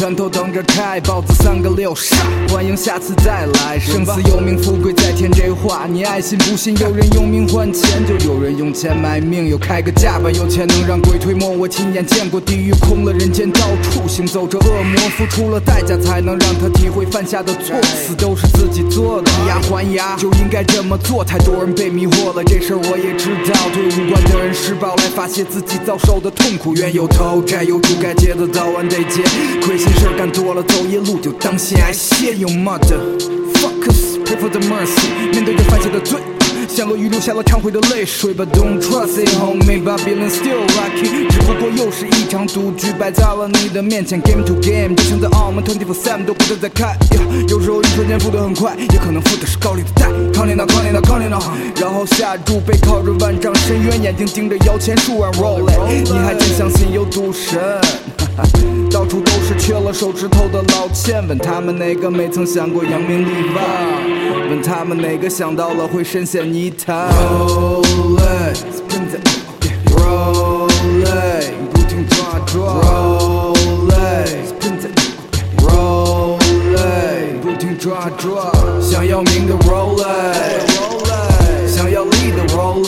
拳头等着开，豹子三个六杀，欢迎下次再来。生死有命，富贵在天，这话你爱信不信？有人用命换钱，就有人用钱买命。有开个价吧，有钱能让鬼推磨。我亲眼见过地狱空了，人间到处行走着恶魔，付出了代价才能让他体会犯下的错。死都是自己做的，(laughs) 以牙还牙就应该这么做。太多人被迷惑了，这事儿我也知道。对无关的人施暴来发泄自己遭受的痛苦，冤有头债有主，该结的早晚得结。亏心事儿干多了，走夜路就当心挨歇。You mother fuckers, pray for the mercy，面对着犯下的罪。像鳄鱼流下了忏悔的泪水，But don't trust it, homie. Babylon still lucky，只不过又是一场赌局摆在了你的面前，Game to game，就像在澳门 twenty four seven 都不得再开。Yeah, 有时候一瞬间付得很快，也可能付的是高利的贷。抗领导，抗领导，抗领导，然后下注背靠着万丈深渊，眼睛盯着摇钱树啊 roll it，你还真相信有赌神？(laughs) 到处都是缺了手指头的老千，问他们哪个没曾想过扬名立万？问他们哪个想到了会深陷泥潭？Roll it, spin it, roll it，不停抓抓。Roll it, spin it, roll it，不停抓抓。想要名的 roll it，想要力的 roll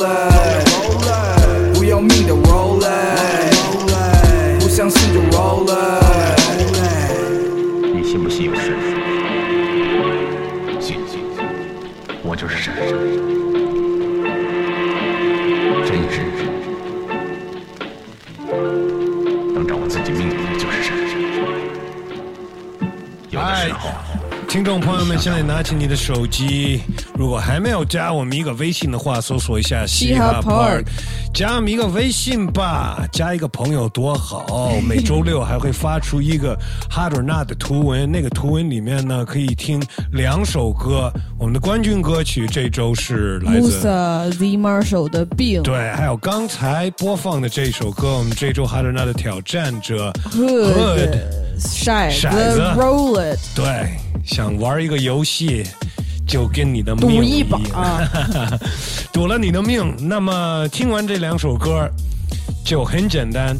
听众朋友们，现在拿起你的手机，如果还没有加我们一个微信的话，搜索一下嘻哈 Park，加我们一个微信吧，加一个朋友多好。每周六还会发出一个 Hard or Not 的图文，那个图文里面呢可以听两首歌。我们的冠军歌曲这周是来自 Musa Z Marshall 的 Bill，对，还有刚才播放的这首歌，我们这周 Hard Not 的挑战者 Hood 骰骰子子 Roll It，对，想玩一个游戏，就跟你的命赌一把样 (laughs) 赌了你的命。那么听完这两首歌，就很简单，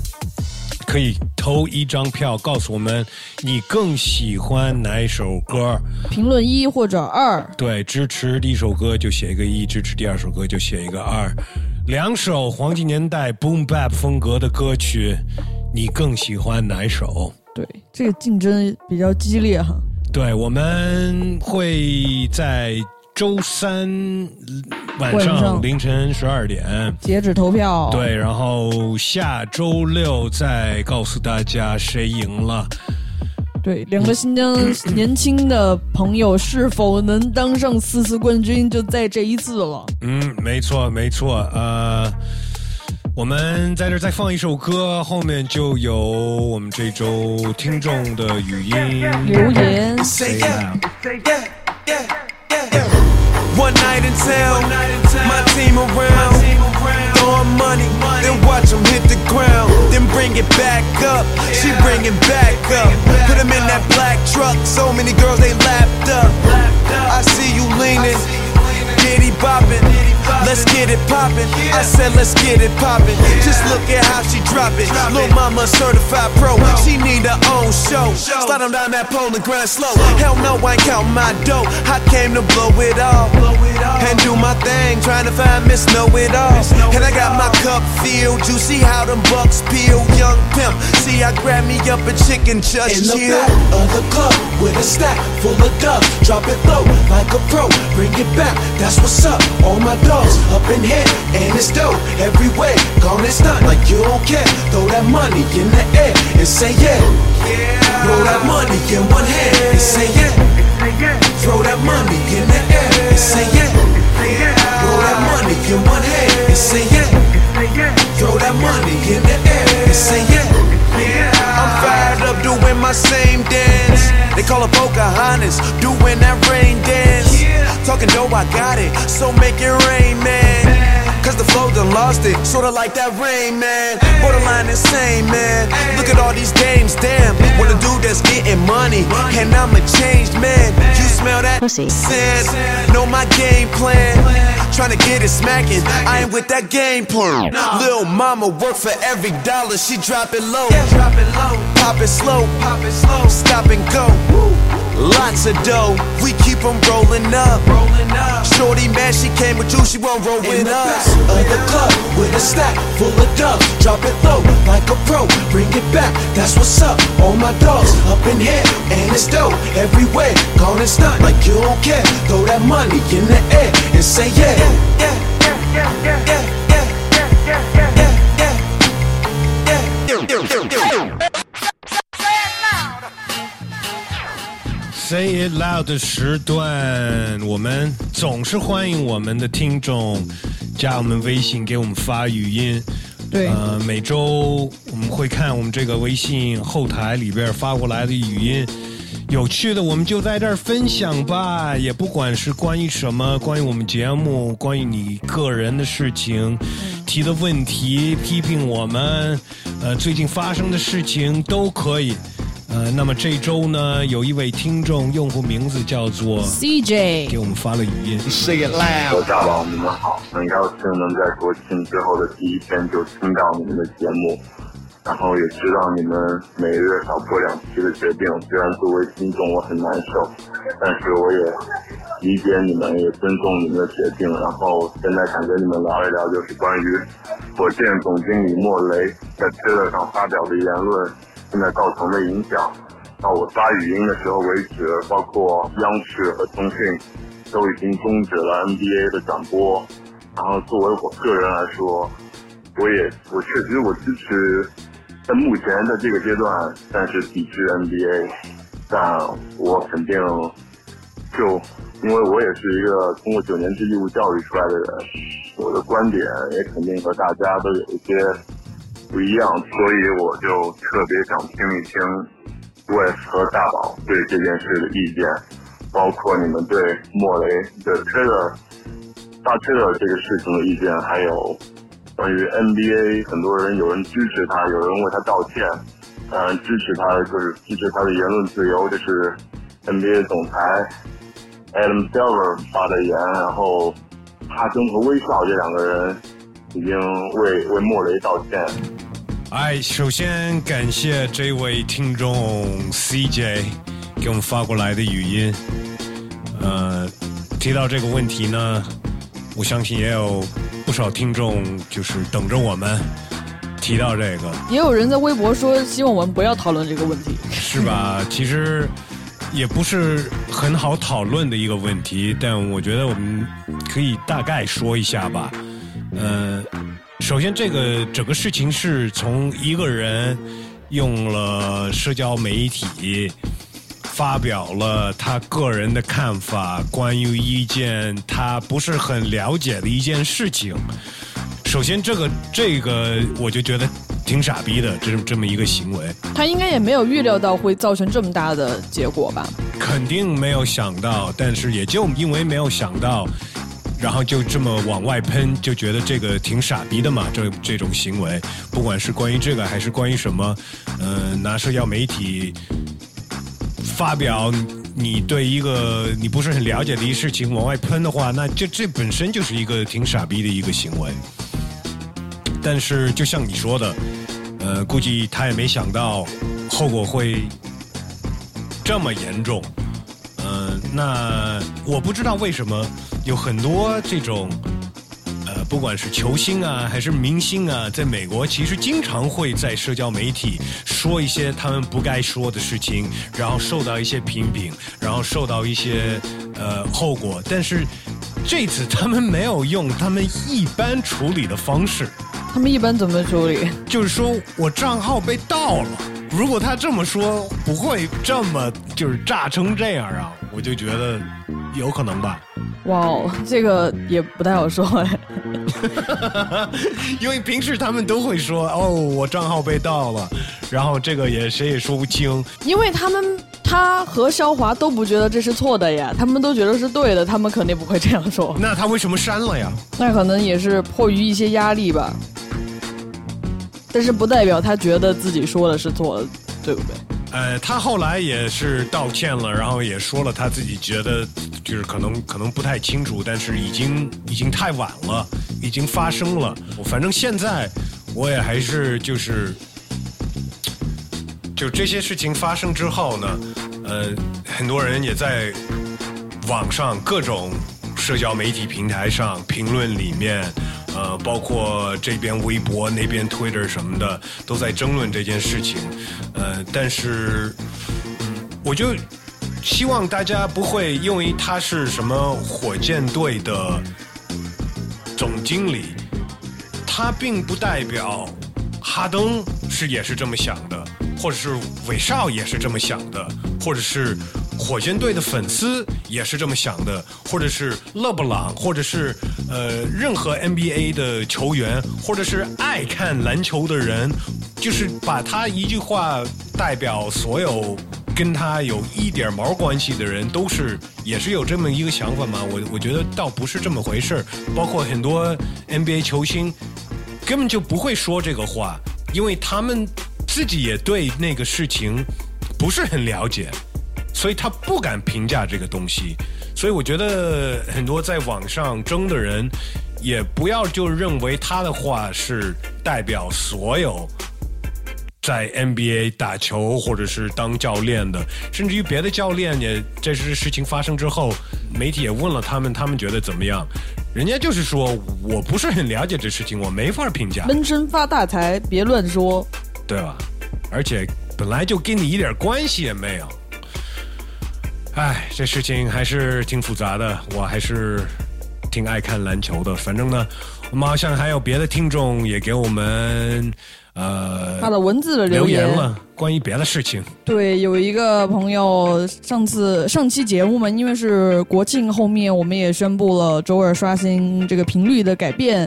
可以投一张票，告诉我们你更喜欢哪一首歌。评论一或者二，对，支持第一首歌就写一个一，支持第二首歌就写一个二。两首黄金年代 boom bap 风格的歌曲，你更喜欢哪首？对，这个竞争比较激烈哈。对，我们会在周三晚上凌晨十二点。截止投票，对，然后下周六再告诉大家谁赢了。对，两个新疆年轻的朋友是否能当上四次冠军，就在这一次了。嗯，没错，没错。呃，我们在这再放一首歌，后面就有我们这周听众的语音留言。Say loud One night in town, my team around, throwing money, then watch them hit the ground, then bring it back up. She bring it back up, put them in that black truck. So many girls they lapped up. I see you leaning, diddy bopping. Let's get it poppin'. I said let's get it poppin'. Just look at how she drop it. Lil' mama certified pro. She need her own show. Slide 'em down that pole and grind slow. Hell no, I ain't count my dough. I came to blow it all and do my thing. Trying to find Miss Know It All. And I got my cup filled. You see how them bucks peel. Young pimp. See, I grab me up a chicken just In the chill. back of the club with a stack full of dubs. Drop it low like a pro. Bring it back. That's what's up. All my dogs up in here and it's dope everywhere. Gone and stunt like you don't care. Throw that money in the air and say yeah. Throw that money in one hand and say yeah. Throw that money in the air and say yeah. Throw that money in one hand and say yeah. Throw that money in the air and say yeah. I'm fired up doing my same dance. They call it Pocahontas, doing that rain dance. Talking dough, I got it, so make it rain, man. Cause the flow done lost it, sorta like that rain, man. Borderline insane, man. Look at all these games, damn. Want a dude that's getting money, and I'm a changed man. You smell that pussy? sand? Know my game plan. Tryna get it smacking, I ain't with that game plan. Lil' mama work for every dollar, she drop it low. Pop it slow, stop and go. Lots of dough, we keep keep 'em rolling up. Shorty mad, she came with you, she won't roll In with the us. of the club with a stack full of dubs. Drop it low like a pro. Bring it back. That's what's up. All my dogs up in here and it's dope everywhere. Gone and stunt like you don't care. Throw that money in the air and say yeah. Yeah, yeah, yeah, yeah, yeah, yeah, yeah, yeah, yeah, yeah, yeah, yeah, yeah. Say It Loud 的时段，我们总是欢迎我们的听众加我们微信，给我们发语音。对呃，每周我们会看我们这个微信后台里边发过来的语音，有趣的我们就在这儿分享吧。也不管是关于什么，关于我们节目，关于你个人的事情，提的问题，批评我们，呃，最近发生的事情都可以。呃，那么这周呢，有一位听众用户名字叫做 CJ，给我们发了语音。Say it loud 大佬，你们好，很高兴能在国庆之后的第一天就听到你们的节目，然后也知道你们每个月少播两期的决定。虽然作为听众我很难受，但是我也理解你们，也尊重你们的决定。然后现在想跟你们聊一聊，就是关于火箭总经理莫雷在推特上发表的言论，现在造成的影响。到我发语音的时候为止，包括央视和腾讯都已经终止了 NBA 的转播。然后作为我个人来说，我也我确实我支持，在目前的这个阶段但是抵制 NBA，但我肯定就因为我也是一个通过九年制义务教育出来的人，我的观点也肯定和大家都有一些不一样，所以我就特别想听一听 Wes 和大宝对这件事的意见，包括你们对莫雷的 Trailer 大 Trader 这个事情的意见，还有关于 NBA，很多人有人支持他，有人为他道歉，嗯支持他就是支持他的言论自由，这是 NBA 总裁 Adam Silver 发的言，然后哈登和威少这两个人已经为为莫雷道歉。哎，首先感谢这位听众 CJ 给我们发过来的语音。呃，提到这个问题呢，我相信也有不少听众就是等着我们提到这个，也有人在微博说希望我们不要讨论这个问题。是吧？(laughs) 其实也不是很好讨论的一个问题，但我觉得我们可以大概说一下吧。呃，首先这个整个事情是从一个人用了社交媒体发表了他个人的看法，关于一件他不是很了解的一件事情。首先，这个这个我就觉得挺傻逼的，这这么一个行为。他应该也没有预料到会造成这么大的结果吧？肯定没有想到，但是也就因为没有想到，然后就这么往外喷，就觉得这个挺傻逼的嘛。这这种行为，不管是关于这个还是关于什么，呃，拿社交媒体发表你对一个你不是很了解的一事情往外喷的话，那这这本身就是一个挺傻逼的一个行为。但是就像你说的，呃，估计他也没想到后果会这么严重。呃，那我不知道为什么有很多这种，呃，不管是球星啊还是明星啊，在美国其实经常会在社交媒体说一些他们不该说的事情，然后受到一些批评，然后受到一些呃后果。但是这次他们没有用他们一般处理的方式。他们一般怎么处理？就是说我账号被盗了。如果他这么说，不会这么就是炸成这样啊！我就觉得有可能吧。哇哦，这个也不太好说哎。因为平时他们都会说哦，我账号被盗了，然后这个也谁也说不清。因为他们他和肖华都不觉得这是错的呀，他们都觉得是对的，他们肯定不会这样说。那他为什么删了呀？那可能也是迫于一些压力吧。但是不代表他觉得自己说的是错的，对不对？呃，他后来也是道歉了，然后也说了他自己觉得就是可能可能不太清楚，但是已经已经太晚了，已经发生了。反正现在我也还是就是，就这些事情发生之后呢，呃，很多人也在网上各种社交媒体平台上评论里面。呃，包括这边微博、那边 Twitter 什么的，都在争论这件事情。呃，但是，我就希望大家不会因为他是什么火箭队的总经理，他并不代表哈登是也是这么想的，或者是韦少也是这么想的，或者是。火箭队的粉丝也是这么想的，或者是勒布朗，或者是呃任何 NBA 的球员，或者是爱看篮球的人，就是把他一句话代表所有跟他有一点毛关系的人，都是也是有这么一个想法吗？我我觉得倒不是这么回事包括很多 NBA 球星根本就不会说这个话，因为他们自己也对那个事情不是很了解。所以他不敢评价这个东西，所以我觉得很多在网上争的人，也不要就认为他的话是代表所有在 NBA 打球或者是当教练的，甚至于别的教练也这是事情发生之后，媒体也问了他们，他们觉得怎么样？人家就是说我不是很了解这事情，我没法评价。闷声发大财，别乱说，对吧？而且本来就跟你一点关系也没有。哎，这事情还是挺复杂的，我还是挺爱看篮球的。反正呢，我们好像还有别的听众也给我们呃发了文字的留言了，关于别的事情。对，有一个朋友上次上期节目嘛，因为是国庆后面，我们也宣布了周二刷新这个频率的改变。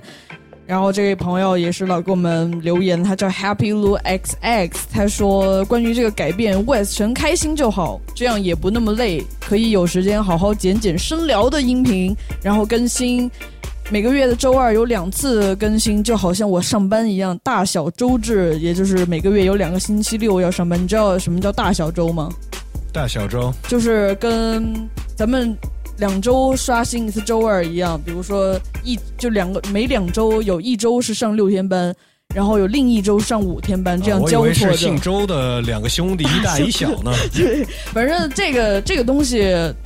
然后这位朋友也是老给我们留言，他叫 Happy Lu XX，他说关于这个改变，West 神开心就好，这样也不那么累，可以有时间好好剪剪深聊的音频，然后更新。每个月的周二有两次更新，就好像我上班一样，大小周制，也就是每个月有两个星期六要上班。你知道什么叫大小周吗？大小周就是跟咱们两周刷新一次周二一样，比如说一就两个每两周有一周是上六天班，然后有另一周上五天班，这样交错的。姓周的两个兄弟，一大一小呢。对，(laughs) 反正这个这个东西，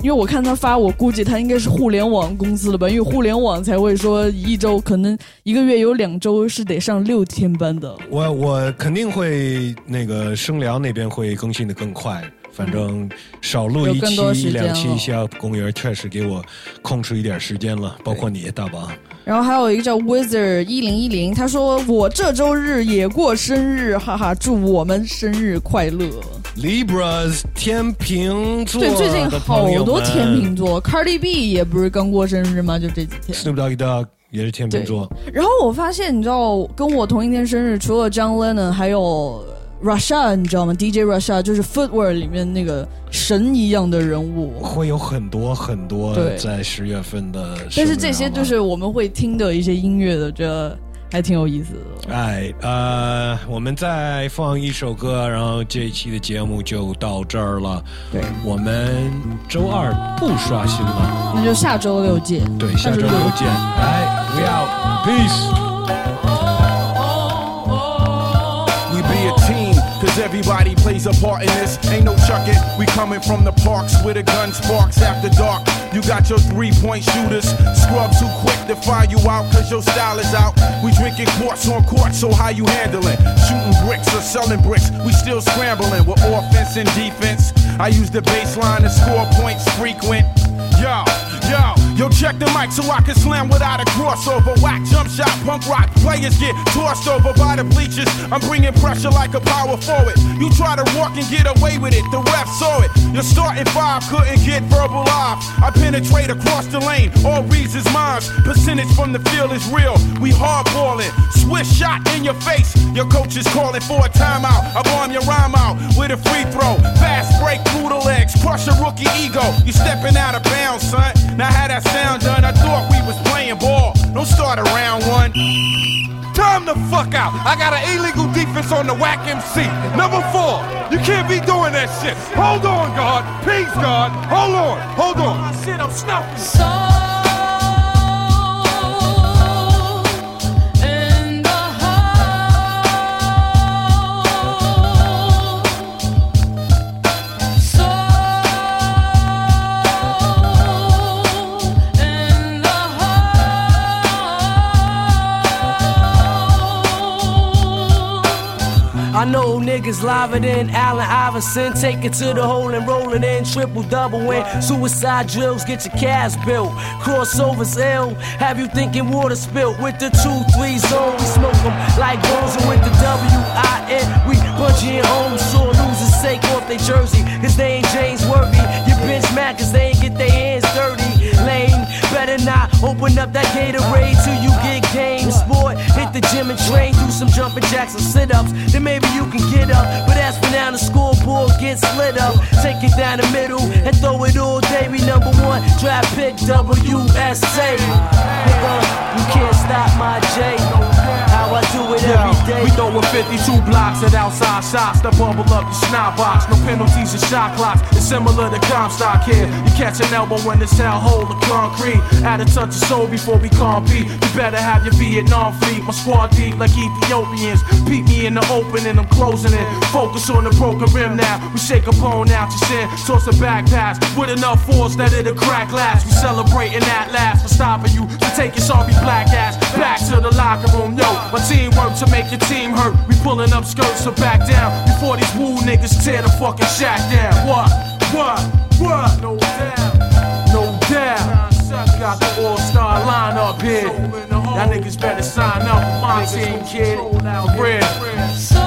因为我看他发，我估计他应该是互联网公司的吧，因为互联网才会说一周可能一个月有两周是得上六天班的。我我肯定会那个声聊那边会更新的更快，反正少录一期一时间两期了下公园确实给我空出一点时间了，包括你大宝。然后还有一个叫 Wizard 一零一零，他说我这周日也过生日，哈哈，祝我们生日快乐。Libras 天秤座对，最近好多天秤座，Cardi B 也不是刚过生日吗？就这几天。，Snoop Doggy Dogg 也是天秤座。然后我发现，你知道，跟我同一天生日，除了 John Lennon，还有 Russia，你知道吗？DJ Russia 就是 Footwear 里面那个神一样的人物。会有很多很多对在十月份的，但是这些就是我们会听的一些音乐的，这还挺有意思的。哎，呃，我们再放一首歌，然后这一期的节目就到这儿了。对，我们周二不刷新了，那就下周六见。对，下周六见。来，We out, everybody plays a part in this. Ain't no chucking, we coming from the parks where the gun sparks after dark. You got your three point shooters, scrub too quick to find you out, cause your style is out. We drinking quarts on court, so how you handling? Shooting bricks or selling bricks, we still scrambling with offense and defense. I use the baseline to score points frequent. Yo, yo, yo, check the mic so I can slam without a crossover. Whack jump shot, punk rock. Players get tossed over by the bleachers. I'm bringing pressure like a power forward. You try to walk and get away with it, the ref saw it. Your starting five couldn't get verbal off. I penetrate across the lane, all reads is mine. Percentage from the field is real. We hardballing, swish shot in your face. Your coach is calling for a timeout. I bomb your rhyme out with a free throw. Fast break through the legs, crush a rookie ego. You stepping out of bounds, son. Now how that sound done? I thought we was playing ball. Don't start around one. Time the fuck out. I got an illegal defense on the whack MC. Number four. You can't be doing that shit. Hold on, guard. Peace, guard. Hold on. Hold on. Shit, I'm snuffing. in know niggas liver than Allen Iverson. Take it to the hole and roll it in. Triple double win. Suicide drills, get your cash built. Crossovers ill. Have you thinking water spilt with the 2 3 zone? We smoke them like bones with the W-I-N. We bunch in home. Sure losers take off their jersey. Cause they ain't James Worthy. You bitch mad cause they ain't get their hands dirty. Lane, better not open up that Gatorade till you get the gym and train. Do some jumping jacks and sit ups. Then maybe you can get up. But as for now, the scoreboard gets lit up. Take it down the middle and throw it all day. We number one draft pick WSA. Nigga, you can't stop my J. How I do it every day. We throw a 52 blocks at outside shots to bubble up the snot box. No penalties and shot clocks. It's similar to Comstock here. You catch an elbow when it's hell hold of concrete. Add a touch of soul before we compete. You better have your Vietnam fleet. My squad deep like Ethiopians. Beat me in the open and I'm closing it. Focus on the broken rim now. We shake a bone out your sin. Toss a back pass with enough force that it'll crack glass. We celebrating that last for stopping you. To take your sorry black ass back to the locker room. Yo, my team work to make your team hurt. We pulling up skirts so back down before these woo niggas tear the fucking shack down. What? What? What? No doubt. No doubt. Got the all-star lineup here. Y'all niggas niggas better sign up for my team, kid. For real.